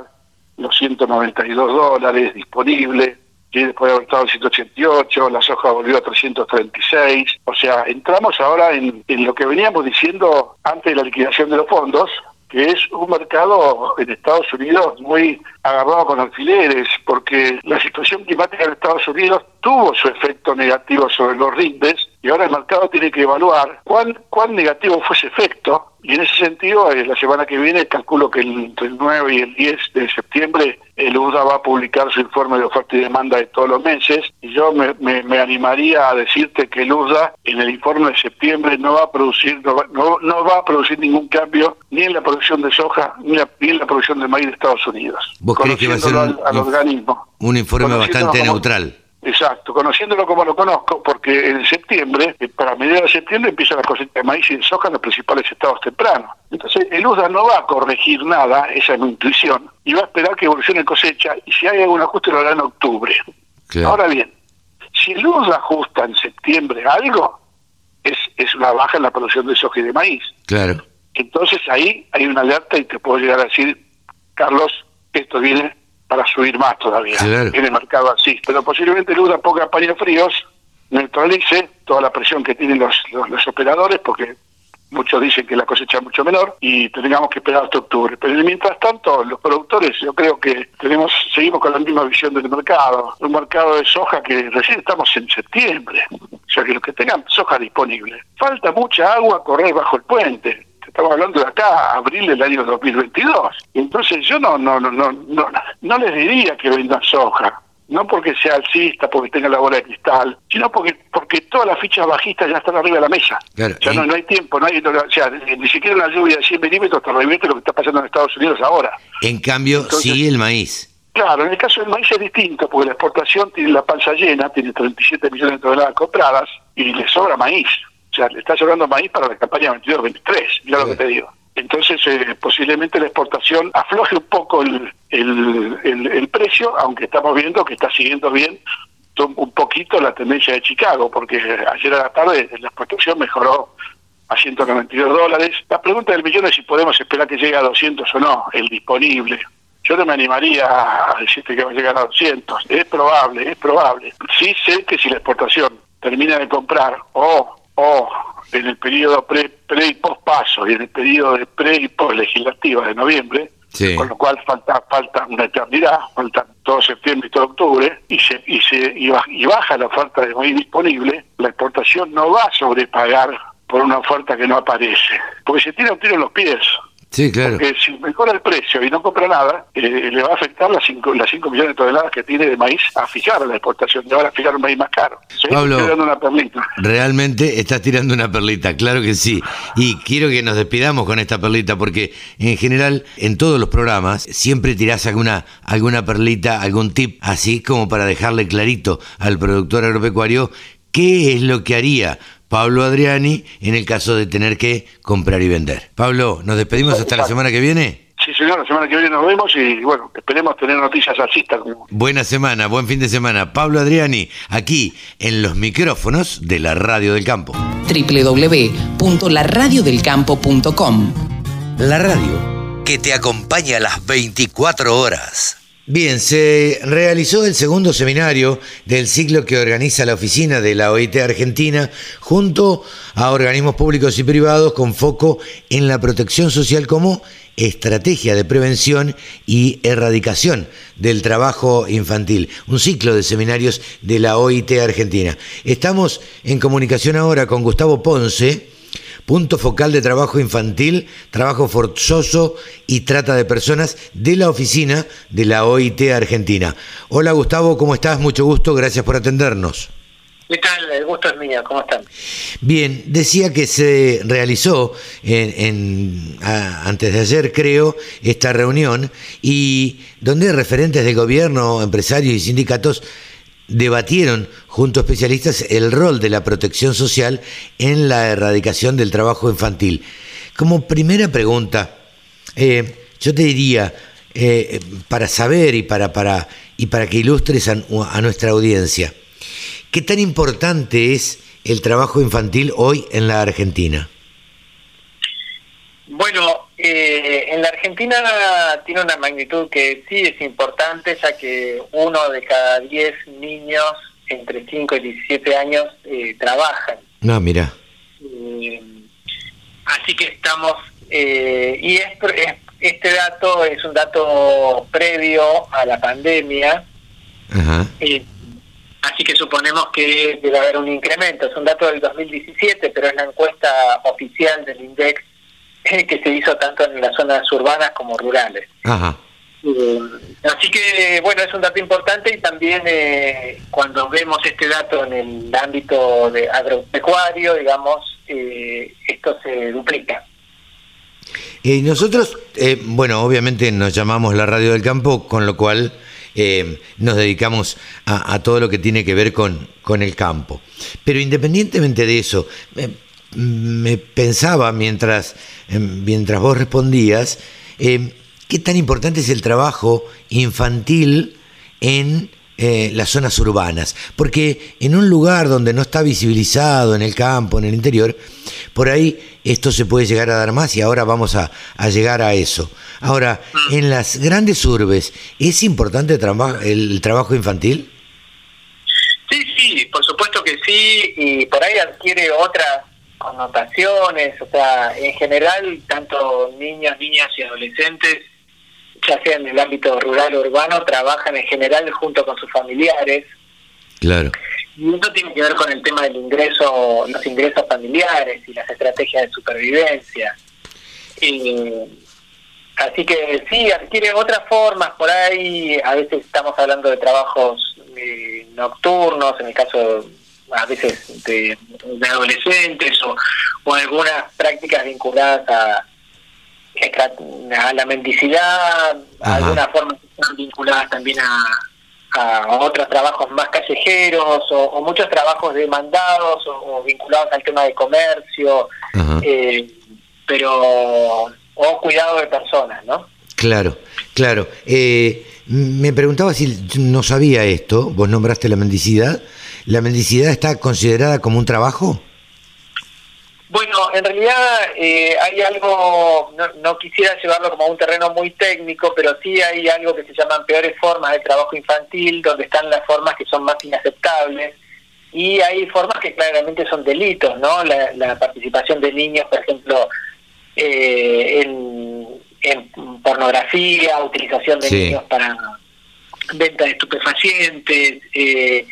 los 192 dólares disponibles, y después de haber estado en 188, la soja volvió a 336, o sea, entramos ahora en, en lo que veníamos diciendo antes de la liquidación de los fondos, que es un mercado en Estados Unidos muy agarrado con alfileres, porque la situación climática en Estados Unidos tuvo su efecto negativo sobre los rindes y ahora el mercado tiene que evaluar cuán, cuán negativo fue ese efecto y en ese sentido, eh, la semana que viene calculo que entre el 9 y el 10 de septiembre el UDA va a publicar su informe de oferta y demanda de todos los meses y yo me, me, animaría a decirte que el UDA en el informe de septiembre no va a producir no va, no, va a producir ningún cambio ni en la producción de soja ni, en la producción de maíz de Estados Unidos. ¿Vos crees que va a ser un informe bastante neutral? Exacto, conociéndolo como lo conozco, porque en septiembre, eh, para mediados de septiembre, empieza la cosecha de maíz y de soja en los principales estados tempranos. Entonces, el USDA no va a corregir nada, esa es mi intuición, y va a esperar que evolucione cosecha, y si hay algún ajuste lo hará en octubre. Ahora bien, si el USDA ajusta en septiembre algo, es, es una baja en la producción de soja y de maíz. Claro. Entonces ahí hay una alerta y te puedo llegar a decir, Carlos, esto viene para subir más todavía Claro. en el mercado así. Pero posiblemente el UDA ponga paños fríos, neutralice toda la presión que tienen los, los, los operadores, porque muchos dicen que la cosecha es mucho menor y tengamos que esperar hasta octubre. Pero mientras tanto, los productores, yo creo que tenemos seguimos con la misma visión del mercado. Un mercado de soja que recién estamos en septiembre. O sea, que los que tengan soja disponible. Falta mucha agua a correr bajo el puente. Estamos hablando de acá, abril del año 2022. Y entonces yo no, no, no, no, no, no les diría que vendan soja no porque sea alcista, porque tenga la bola de cristal, sino porque porque todas las fichas bajistas ya están arriba de la mesa. Claro, Ya no, no hay tiempo, no hay, no- o sea, ni ni siquiera una lluvia de 100 milímetros te revierte lo que está pasando en Estados Unidos ahora. En cambio, Entonces- sí el maíz. Claro, en el caso del maíz es distinto, porque la exportación tiene la panza llena, tiene 37 millones de toneladas compradas y le sobra maíz. O sea, le está sobrando maíz para la campaña 22-23, mira lo que te digo. Entonces, eh, posiblemente la exportación afloje un poco el, el, el- el precio, aunque estamos viendo que está siguiendo bien un poquito la tendencia de Chicago, porque ayer a la tarde la exportación mejoró a 192 dólares. La pregunta del millón es si podemos esperar que llegue a 200 o no, el disponible. Yo no me animaría a decirte que va a llegar a 200. Es probable, es probable. Sí sé que si la exportación termina de comprar o, o en el periodo pre, pre y post paso y en el periodo de pre y post legislativa de noviembre, Sí. con lo cual falta falta una eternidad, falta todo septiembre y todo octubre, y se y se y baja la oferta de maíz disponible, la exportación no va a sobrepagar por una oferta que no aparece, porque se tira un tiro en los pies. Sí, claro. Porque si mejora el precio y no compra nada, eh, le va a afectar las 5 las cinco millones de toneladas que tiene de maíz a fijar a la exportación, le van a fijar un maíz más caro. ¿sí? Pablo. Estoy dando una perlita. Realmente estás tirando una perlita, claro que sí. Y quiero que nos despidamos con esta perlita porque en general en todos los programas siempre tirás alguna, alguna perlita, algún tip así como para dejarle clarito al productor agropecuario qué es lo que haría Pablo Adriani en el caso de tener que comprar y vender. Pablo, ¿nos despedimos hasta la semana que viene? Sí, señor, la semana que viene nos vemos y bueno, esperemos tener noticias alcistas Buena semana, buen fin de semana. Pablo Adriani, aquí en los micrófonos de la Radio del Campo. www.laradiodelcampo.com La radio que te acompaña a las 24 horas. Bien, se realizó el segundo seminario del ciclo que organiza la oficina de la OIT Argentina junto a organismos públicos y privados con foco en la protección social como estrategia de prevención y erradicación del trabajo infantil. Un ciclo de seminarios de la OIT Argentina. Estamos en comunicación ahora con Gustavo Ponce punto focal de trabajo infantil, trabajo forzoso y trata de personas de la oficina de la OIT Argentina. Hola Gustavo, ¿cómo estás? Mucho gusto, gracias por atendernos. ¿Qué tal? El gusto es mío, ¿cómo están? Bien, decía que se realizó en, en- a- antes de ayer, creo, esta reunión y donde referentes del gobierno, empresarios y sindicatos debatieron junto a especialistas el rol de la protección social en la erradicación del trabajo infantil. Como primera pregunta, eh, yo te diría, eh, para saber y para, para, y para que ilustres a, a nuestra audiencia, ¿qué tan importante es el trabajo infantil hoy en la Argentina? Bueno, eh, en la Argentina tiene una magnitud que sí es importante, ya que uno de cada diez niños entre 5 y 17 años eh, trabajan. No, mira. Eh, así que estamos, eh, y es, es- este dato es un dato previo a la pandemia, Ajá. eh, así que suponemos que debe haber un incremento. Es un dato del 2017, pero es la encuesta oficial del INDEX que se hizo tanto en las zonas urbanas como rurales. Ajá. Eh, así que, bueno, es un dato importante y también eh, cuando vemos este dato en el ámbito de agropecuario, digamos, eh, esto se duplica. Y nosotros, eh, bueno, obviamente nos llamamos la Radio del Campo, con lo cual eh, nos dedicamos a, a todo lo que tiene que ver con, con el campo. Pero independientemente de eso, me pensaba mientras, eh, mientras vos respondías, eh, qué tan importante es el trabajo infantil en eh, las zonas urbanas, porque en un lugar donde no está visibilizado, en el campo, en el interior, por ahí esto se puede llegar a dar más y ahora vamos a, llegar a eso. Ahora, en las grandes urbes, ¿es importante el trabajo infantil? Sí, sí, por supuesto que sí, y por ahí adquiere otras connotaciones, o sea, en general, tanto niños, niñas y adolescentes, ya sea en el ámbito rural o urbano, trabajan en general junto con sus familiares, Claro. y eso tiene que ver con el tema del ingreso, los ingresos familiares y las estrategias de supervivencia. Eh, así que sí, adquiere otras formas, por ahí a veces estamos hablando de trabajos eh, nocturnos, en el caso a veces de, de adolescentes o, o algunas prácticas vinculadas a, a la mendicidad, Ajá. algunas formas que están vinculadas también a, a otros trabajos más callejeros o, o muchos trabajos demandados o, o vinculados al tema de comercio, eh, pero o cuidado de personas, ¿no? Claro, claro. Eh, me preguntaba si no sabía esto, vos nombraste la mendicidad. ¿La mendicidad está considerada como un trabajo? Bueno, en realidad eh, hay algo, no, no quisiera llevarlo como a un terreno muy técnico, pero sí hay algo que se llaman peores formas de trabajo infantil, donde están las formas que son más inaceptables, y hay formas que claramente son delitos, ¿no? La, la participación de niños, por ejemplo, eh, en, en pornografía, utilización de Sí. niños para venta de estupefacientes, eh,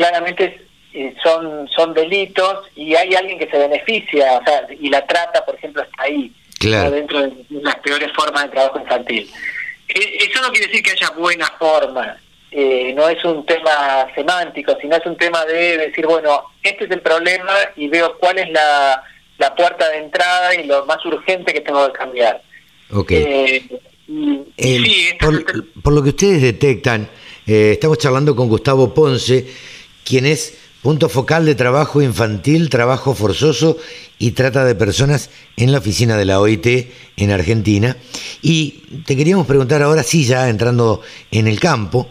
claramente eh, son son delitos y hay alguien que se beneficia, o sea, y la trata, por ejemplo, está ahí, Claro. dentro de las peores formas de trabajo infantil. Eh, Eso no quiere decir que haya buenas formas, eh, no es un tema semántico, sino es un tema de decir, bueno, este es el problema y veo cuál es la, la puerta de entrada y lo más urgente que tengo que cambiar. Ok. Eh, El- sí, por, por lo que ustedes detectan, eh, estamos charlando con Gustavo Ponce, quien es punto focal de trabajo infantil, trabajo forzoso y trata de personas en la oficina de la OIT en Argentina. Y te queríamos preguntar ahora sí, ya entrando en el campo,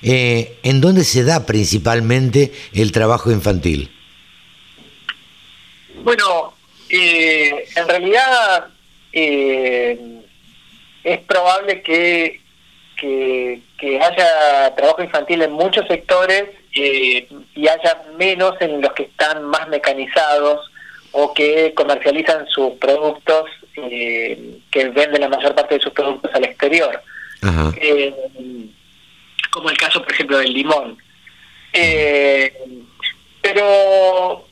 eh, ¿en dónde se da principalmente el trabajo infantil? Bueno, eh, en realidad eh, es probable que, que, que haya trabajo infantil en muchos sectores eh, y haya menos en los que están más mecanizados o que comercializan sus productos, eh, que venden la mayor parte de sus productos al exterior. Ajá. Eh, como el caso, por ejemplo, del limón. Eh, pero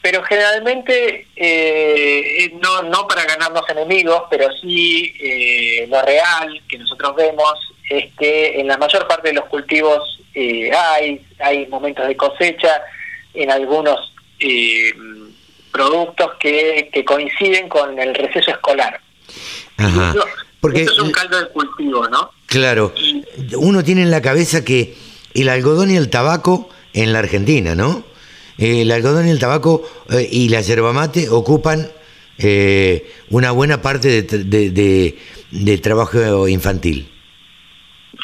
pero generalmente eh, no no para ganarnos enemigos pero sí eh, lo real que nosotros vemos es que en la mayor parte de los cultivos eh, hay hay momentos de cosecha en algunos eh, productos que, que coinciden con el receso escolar Ajá. Eso- Porque eso es un caldo de cultivo no Claro, uno tiene en la cabeza que el algodón y el tabaco en la Argentina, ¿no? Eh, el algodón y el tabaco eh, y la yerba mate ocupan eh, una buena parte de- de- de trabajo infantil.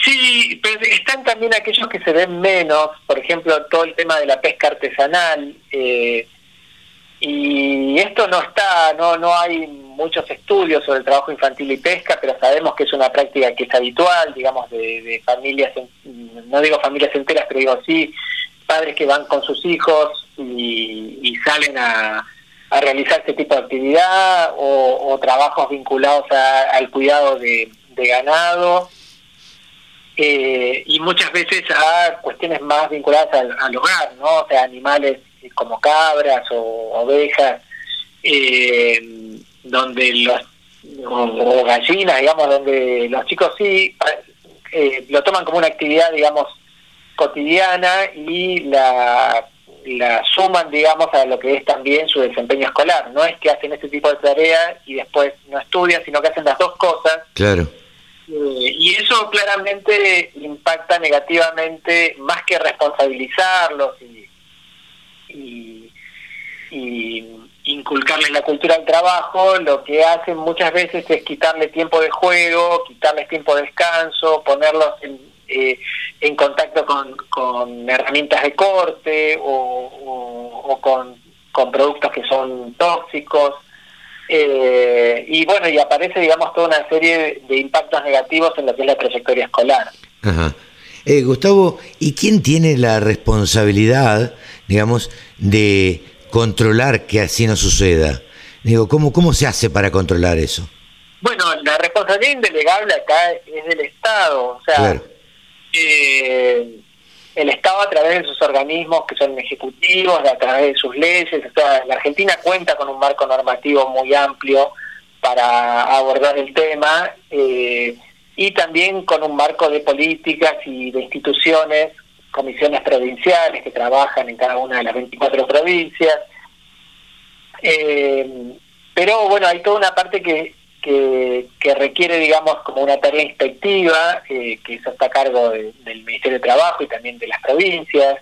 Sí, pero están también aquellos que se ven menos, por ejemplo, todo el tema de la pesca artesanal. eh, y esto no está, no no hay muchos estudios sobre el trabajo infantil y pesca, pero sabemos que es una práctica que es habitual, digamos, de, de familias, no digo familias enteras, pero digo sí, padres que van con sus hijos y, y salen a, realizar este tipo de actividad o, trabajos vinculados a- al cuidado de ganado eh, y muchas veces a cuestiones más vinculadas al, hogar, ¿no? O sea, animales como cabras o ovejas, eh, donde los o, gallinas, digamos, donde los chicos sí eh, lo toman como una actividad, digamos, cotidiana y la, la suman, digamos, a lo que es también su desempeño escolar. No es que hacen este tipo de tareas y después no estudian, sino que hacen las dos cosas Claro. Y eso claramente impacta negativamente, más que responsabilizarlos y, y, y inculcarles la cultura del trabajo, lo que hacen muchas veces es quitarle tiempo de juego, quitarles tiempo de descanso, ponerlos en, eh, en contacto con, con, herramientas de corte o, con, con, productos que son tóxicos. Eh, y bueno, y aparece, digamos, toda una serie de impactos negativos en lo que es la trayectoria escolar. Ajá. Eh, Gustavo, ¿y quién tiene la responsabilidad, digamos, de controlar que así no suceda? Digo, ¿cómo, cómo se hace para controlar eso? Bueno, la responsabilidad indelegable acá es del Estado, o sea, eh, el Estado a través de sus organismos que son ejecutivos, a través de sus leyes, o sea, la Argentina cuenta con un marco normativo muy amplio para abordar el tema eh, y también con un marco de políticas y de instituciones, comisiones provinciales que trabajan en cada una de las 24 provincias. Eh, pero bueno, hay toda una parte que que, requiere, digamos, como una tarea inspectiva, eh, que eso está a cargo del Ministerio de Trabajo y también de las provincias.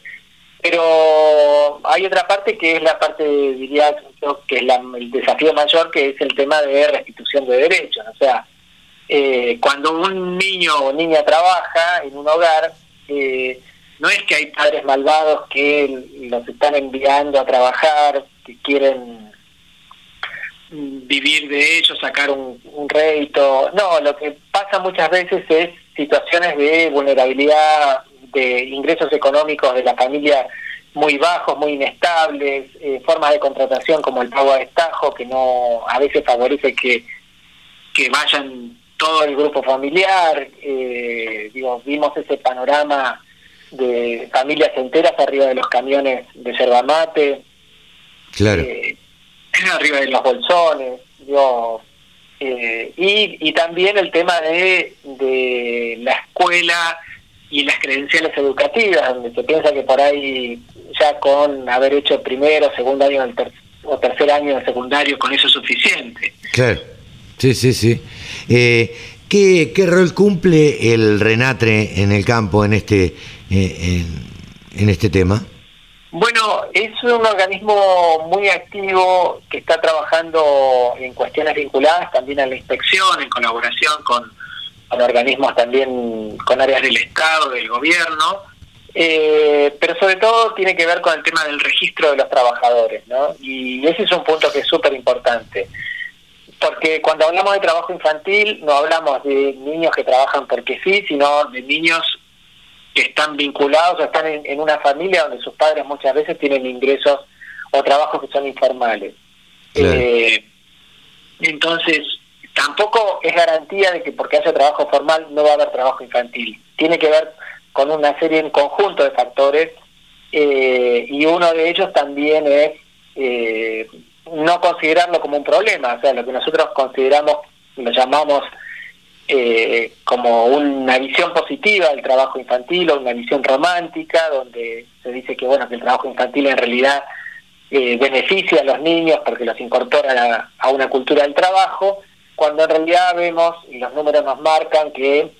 Pero hay otra parte que es la parte, diría que es el desafío mayor, que es el tema de restitución de derechos. O sea, eh, cuando un niño o niña trabaja en un hogar, eh, no es que hay padres malvados que los están enviando a trabajar, que quieren vivir de ello, sacar un, un rédito. No, lo que pasa muchas veces es situaciones de vulnerabilidad, de ingresos económicos de la familia muy bajos, muy inestables, eh, formas de contratación como el pago a destajo, que no a veces favorece que, que vayan todo el grupo familiar. Eh, digo, vimos ese panorama de familias enteras arriba de los camiones de yerba mate. Claro. Eh, arriba de los bolsones, eh, y, y también el tema de, de la escuela y las credenciales educativas, donde se piensa que por ahí ya con haber hecho primero, segundo año o tercer año de secundario, con eso es suficiente. Claro, sí, sí, sí. Eh, ¿qué, ¿Qué rol cumple el Renatre en el campo en este, eh, en este tema? Bueno, es un organismo muy activo que está trabajando en cuestiones vinculadas también a la inspección, en colaboración con, organismos también con áreas del Estado, del gobierno, eh, pero sobre todo tiene que ver con el tema del registro de los trabajadores, ¿no? Y ese es un punto que es súper importante. Porque cuando hablamos de trabajo infantil no hablamos de niños que trabajan porque sí, sino de niños que están vinculados o están en, una familia donde sus padres muchas veces tienen ingresos o trabajos que son informales. Eh, entonces, tampoco es garantía de que porque haya trabajo formal no va a haber trabajo infantil. Tiene que ver con una serie en conjunto de factores eh, y uno de ellos también es eh, no considerarlo como un problema, o sea, lo que nosotros consideramos, lo llamamos eh, como una visión positiva del trabajo infantil o una visión romántica donde se dice que bueno que el trabajo infantil en realidad eh, beneficia a los niños porque los incorpora a, una cultura del trabajo cuando en realidad vemos y los números nos marcan que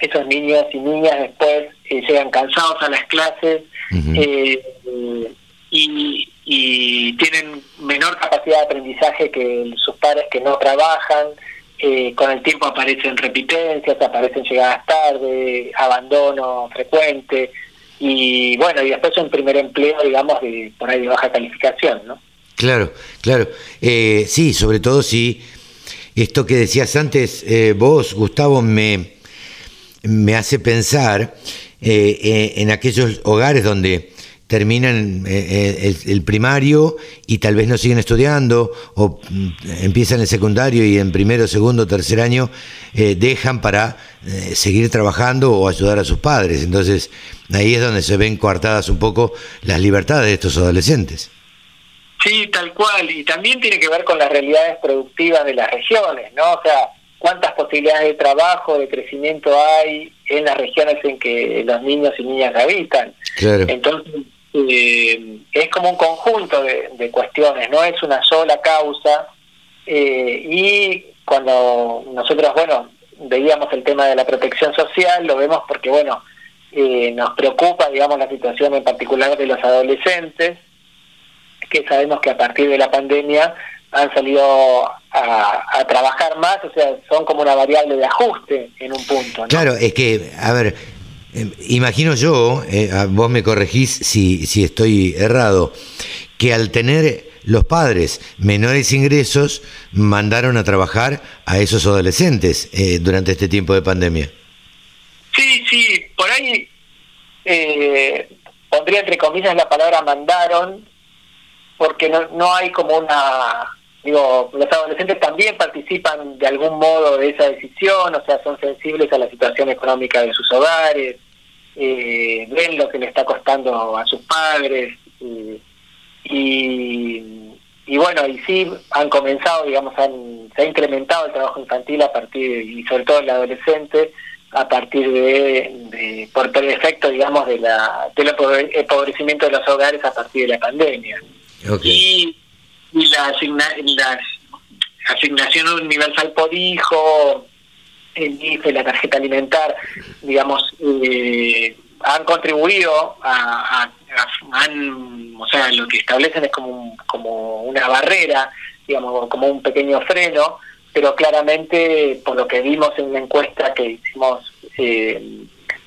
esos niños y niñas después eh, llegan cansados a las clases y, y tienen menor capacidad de aprendizaje que sus padres que no trabajan eh, con el tiempo aparecen repitencias, aparecen llegadas tarde, abandono frecuente y bueno, y después un primer empleo, digamos, de, por ahí de baja calificación, ¿no? Claro, claro. Eh, sí, sobre todo si esto que decías antes, eh, vos, Gustavo, me, me hace pensar en aquellos hogares donde terminan eh, eh, el, primario y tal vez no siguen estudiando o mm, empiezan el secundario y en primero, segundo, tercer año eh, dejan para seguir trabajando o ayudar a sus padres. Entonces ahí es donde se ven coartadas un poco las libertades de estos adolescentes. Sí, tal cual. Y también tiene que ver con las realidades productivas de las regiones, ¿no? O sea, cuántas posibilidades de trabajo, de crecimiento hay en las regiones en que los niños y niñas habitan. Claro. Entonces, eh, es como un conjunto de, cuestiones, no es una sola causa. Eh, y cuando nosotros, bueno, veíamos el tema de la protección social, lo vemos porque, bueno, eh, nos preocupa, digamos, la situación en particular de los adolescentes, que sabemos que a partir de la pandemia han salido a, trabajar más, o sea, son como una variable de ajuste en un punto. Claro, es que, a ver, eh, imagino yo, eh, vos me corregís si, si estoy errado, que al tener los padres menores ingresos mandaron a trabajar a esos adolescentes eh, durante este tiempo de pandemia. Sí, sí, por ahí eh, pondría entre comillas la palabra mandaron, porque no, no hay como una... Digo, los adolescentes también participan de algún modo de esa decisión, o sea, son sensibles a la situación económica de sus hogares, eh, ven lo que le está costando a sus padres, y, y bueno, y sí han comenzado, digamos, han, se ha incrementado el trabajo infantil a partir, y sobre todo el adolescente, a partir de, por, el efecto, digamos, de la, del empobrecimiento de los hogares a partir de la pandemia. Y, y la, la asignación universal por hijo, el IFE, la tarjeta alimentar, digamos, eh, han contribuido a, han, o sea, lo que establecen es como, como una barrera, digamos, como un pequeño freno, pero claramente, por lo que vimos en una encuesta que hicimos eh,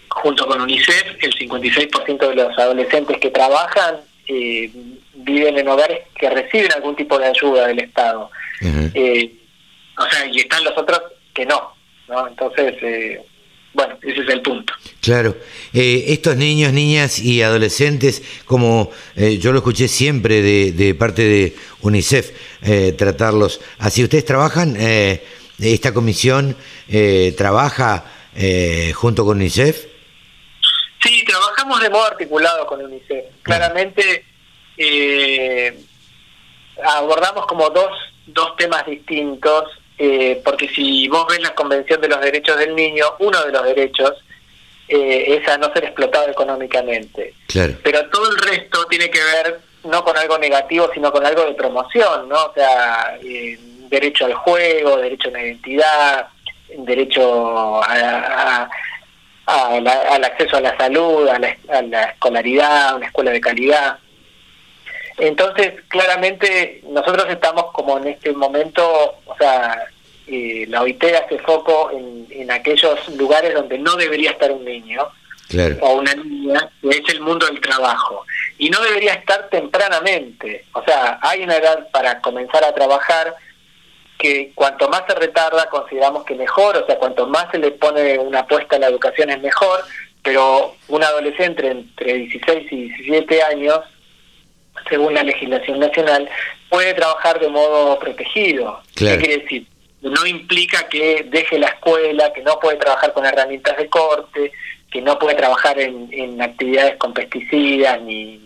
junto con UNICEF, el 56% de los adolescentes que trabajan eh, viven en hogares que reciben algún tipo de ayuda del Estado. Eh, o sea, y están los otros que no, ¿no? Entonces, bueno, ese es el punto. Claro, eh, estos niños, niñas y adolescentes, como eh, yo lo escuché siempre de, parte de UNICEF, eh, tratarlos así. ¿Ustedes trabajan, esta comisión trabaja junto con UNICEF? Sí, trabajamos de modo articulado con UNICEF. Claramente abordamos como dos, dos temas distintos eh, porque si vos ves la Convención de los Derechos del Niño, uno de los derechos eh, es a no ser explotado económicamente. Pero todo el resto tiene que ver no con algo negativo, sino con algo de promoción, ¿no? O sea, eh, derecho al juego, derecho a una identidad, derecho a, al acceso a la salud, a la, a la escolaridad, a una escuela de calidad. Entonces, claramente, nosotros estamos como en este momento, o sea, eh, la OIT hace foco en, en, aquellos lugares donde no debería estar un niño o una niña, que es el mundo del trabajo. Y no debería estar tempranamente. O sea, hay una edad para comenzar a trabajar que cuanto más se retarda, consideramos que mejor, o sea, cuanto más se le pone una apuesta a la educación es mejor, pero un adolescente entre 16 y 17 años según la legislación nacional, puede trabajar de modo protegido. ¿Qué quiere decir? No implica que deje la escuela, que no puede trabajar con herramientas de corte, que no puede trabajar en, actividades con pesticidas ni,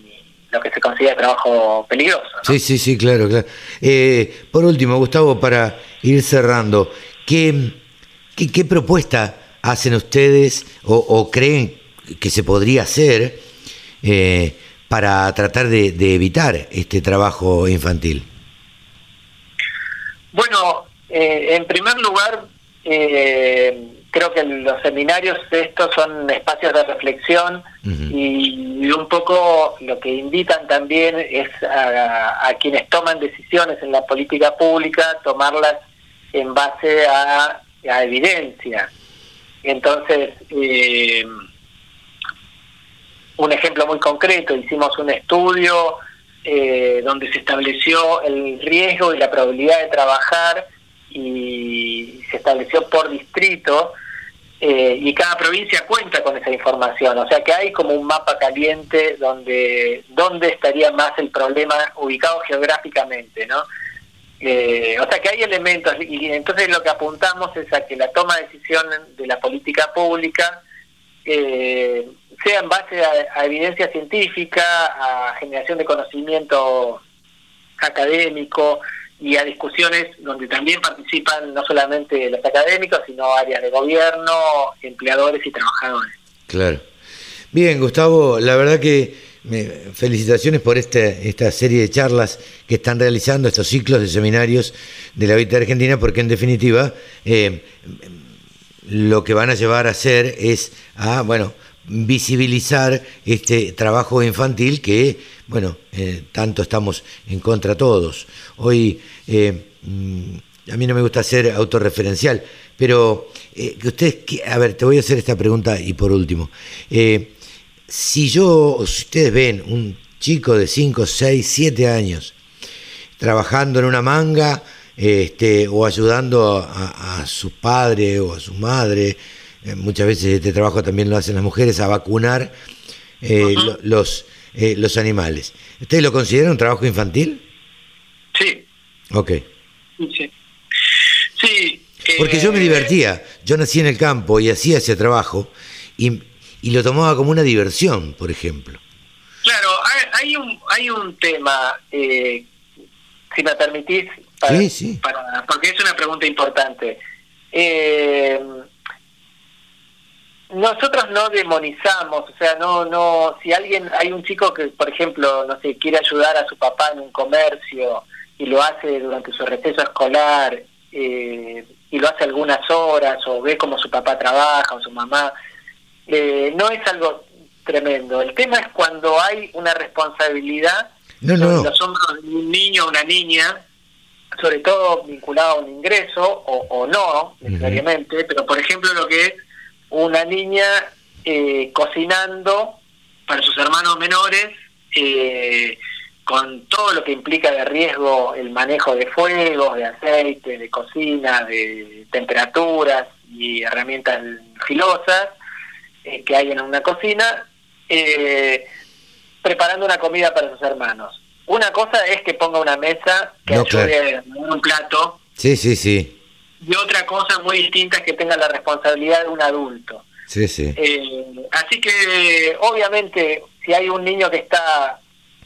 lo que se considera trabajo peligroso. Sí, sí, sí, claro, claro. Eh, por último, Gustavo, para ir cerrando, ¿qué, qué, propuesta hacen ustedes o, creen que se podría hacer eh, para tratar de, evitar este trabajo infantil? Bueno, eh, en primer lugar, eh, creo que los seminarios estos son espacios de reflexión y, un poco lo que invitan también es a, quienes toman decisiones en la política pública, tomarlas en base a, a evidencia. Entonces, eh, un ejemplo muy concreto, hicimos un estudio eh, donde se estableció el riesgo y la probabilidad de trabajar y se estableció por distrito eh, y cada provincia cuenta con esa información, o sea que hay como un mapa caliente donde dónde estaría más el problema ubicado geográficamente, ¿no? Eh, o sea que hay elementos y entonces lo que apuntamos es a que la toma de decisión de la política pública eh, sea en base a, evidencia científica, a generación de conocimiento académico y a discusiones donde también participan no solamente los académicos, sino áreas de gobierno, empleadores y trabajadores. Claro. Bien, Gustavo, la verdad que felicitaciones por este, esta serie de charlas que están realizando, estos ciclos de seminarios de la vida Argentina, porque en definitiva eh, lo que van a llevar a hacer es a, bueno, visibilizar este trabajo infantil que, bueno, eh, tanto estamos en contra todos. Hoy, eh, mm, a mí no me gusta ser autorreferencial, pero eh, que ustedes, a ver, te voy a hacer esta pregunta y por último. Si yo, si ustedes ven un chico de 5, 6, 7 años trabajando en una manga este, o ayudando a, a- a su padre o a su madre, eh, muchas veces este trabajo también lo hacen las mujeres, a vacunar eh, lo- los, eh, los animales. ¿Ustedes lo consideran un trabajo infantil? Sí, Ok. sí. Sí. Porque yo me eh, divertía, yo nací en el campo y hacía ese trabajo y, y lo tomaba como una diversión, por ejemplo. Claro, hay, hay un hay un tema, eh, si me permitís, para, Sí, sí. para- porque es una pregunta importante. Eh, nosotros no demonizamos, o sea, no, no, si alguien, hay un chico que, por ejemplo, no sé, quiere ayudar a su papá en un comercio y lo hace durante su receso escolar eh, y lo hace algunas horas o ve cómo su papá trabaja o su mamá, eh, no es algo tremendo. El tema es cuando hay una responsabilidad No, sobre no. los hombros de un niño o una niña, sobre todo vinculado a un ingreso o, o no necesariamente, pero por ejemplo lo que es una niña eh, cocinando para sus hermanos menores eh, con todo lo que implica de riesgo el manejo de fuegos, de aceite, de cocina, de temperaturas y herramientas filosas eh, que hay en una cocina, eh, preparando una comida para sus hermanos. Una cosa es que ponga una mesa que No, ayude a poner un plato Sí, sí, sí. Y otra cosa muy distinta es que tenga la responsabilidad de un adulto. Sí, sí. Eh, así que obviamente si hay un niño que está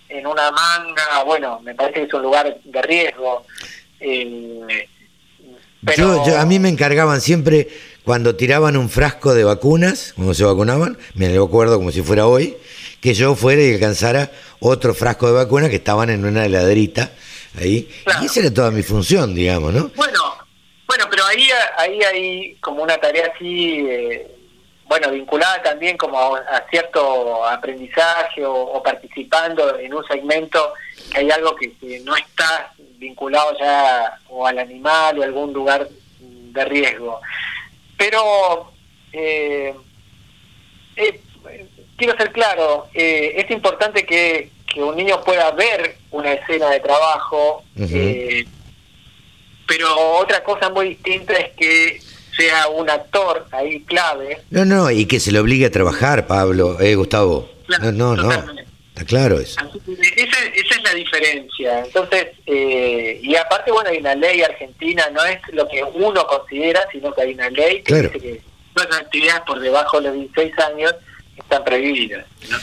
en una manga, bueno, me parece que es un lugar de riesgo. Eh, Yo, yo- a mí me encargaban siempre cuando tiraban un frasco de vacunas, cuando se vacunaban, me lo acuerdo como si fuera hoy, que yo fuera y alcanzara otro frasco de vacunas que estaban en una heladerita ahí. Y esa era toda mi función, digamos, ¿no? Bueno, ahí ahí hay como una tarea así, eh, bueno, vinculada también como a, a cierto aprendizaje o, o participando en un segmento que hay algo que, que no está vinculado ya o al animal o a algún lugar de riesgo. Pero eh, eh, quiero ser claro, eh, es importante que, que un niño pueda ver una escena de trabajo, eh, pero otra cosa muy distinta es que sea un actor ahí clave. No, no, y que se le obligue a trabajar, Pablo, eh, Gustavo. No, no, no. Está claro eso. Esa, esa es la diferencia. Entonces, eh, y aparte, bueno, hay una ley argentina, no es lo que uno considera, sino que hay una ley que Claro. dice que todas las actividades por debajo de los 16 años están prohibidas. ¿no?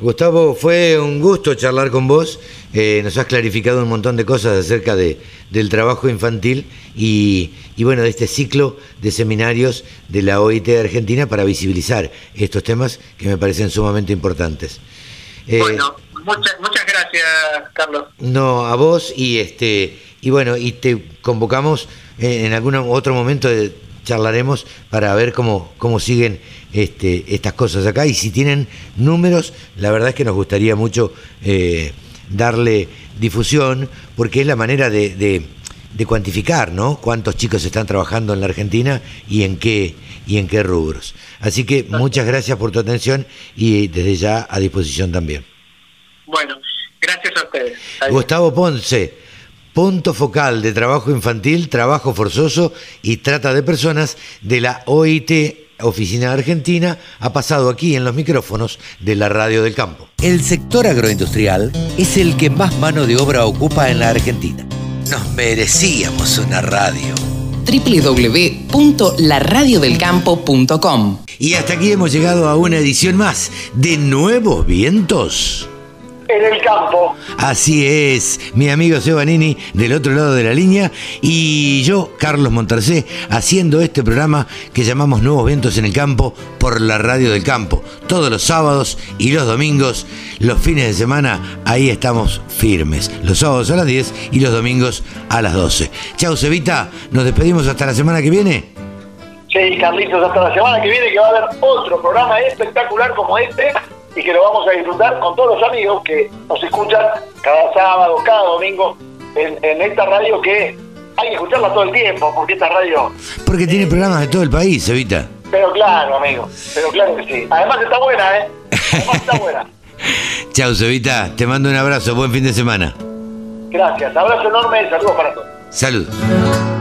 Gustavo, fue un gusto charlar con vos. Eh, nos has clarificado un montón de cosas acerca de, del trabajo infantil y, y bueno, de este ciclo de seminarios de la OIT de Argentina para visibilizar estos temas que me parecen sumamente importantes. Eh, Bueno, muchas, muchas gracias, Carlos. No, a vos y este y bueno, y te convocamos eh, en algún otro momento charlaremos para ver cómo cómo siguen este estas cosas acá y si tienen números, la verdad es que nos gustaría mucho eh, darle difusión porque es la manera de, de, de cuantificar, ¿no? Cuántos chicos están trabajando en la Argentina y en qué y en qué rubros. Así que muchas gracias por tu atención y desde ya a disposición también. Bueno, gracias a ustedes. Adiós. Gustavo Ponce, punto focal de trabajo infantil, trabajo forzoso y trata de personas de la OIT, Oficina Argentina, ha pasado aquí en los micrófonos de la Radio del Campo. El sector agroindustrial es el que más mano de obra ocupa en la Argentina. Nos merecíamos una radio. www.laradiodelcampo.com Y hasta aquí hemos llegado a una edición más de Nuevos Vientos. En el campo. Así es, mi amigo Sebanini del otro lado de la línea y yo, Carlos Montarcé, haciendo este programa que llamamos Nuevos Vientos en el Campo por la Radio del Campo. Todos los sábados y los domingos, los fines de semana, ahí estamos firmes. Los sábados a las 10 y los domingos a las 12. Chau, Cevita, nos despedimos hasta la semana que viene. Sí, Carlitos, hasta la semana que viene que va a haber otro programa espectacular como este y que lo vamos a disfrutar con todos los amigos que nos escuchan cada sábado, cada domingo en, en esta radio que hay que escucharla todo el tiempo, porque esta radio... Porque tiene programas de todo el país, Evita. Pero claro, amigo, pero claro que sí. Además está buena, ¿eh? Además está <laughs> buena. Chau, Evita. Te mando un abrazo. Buen fin de semana. Gracias. Abrazo enorme y saludos para todos. Salud.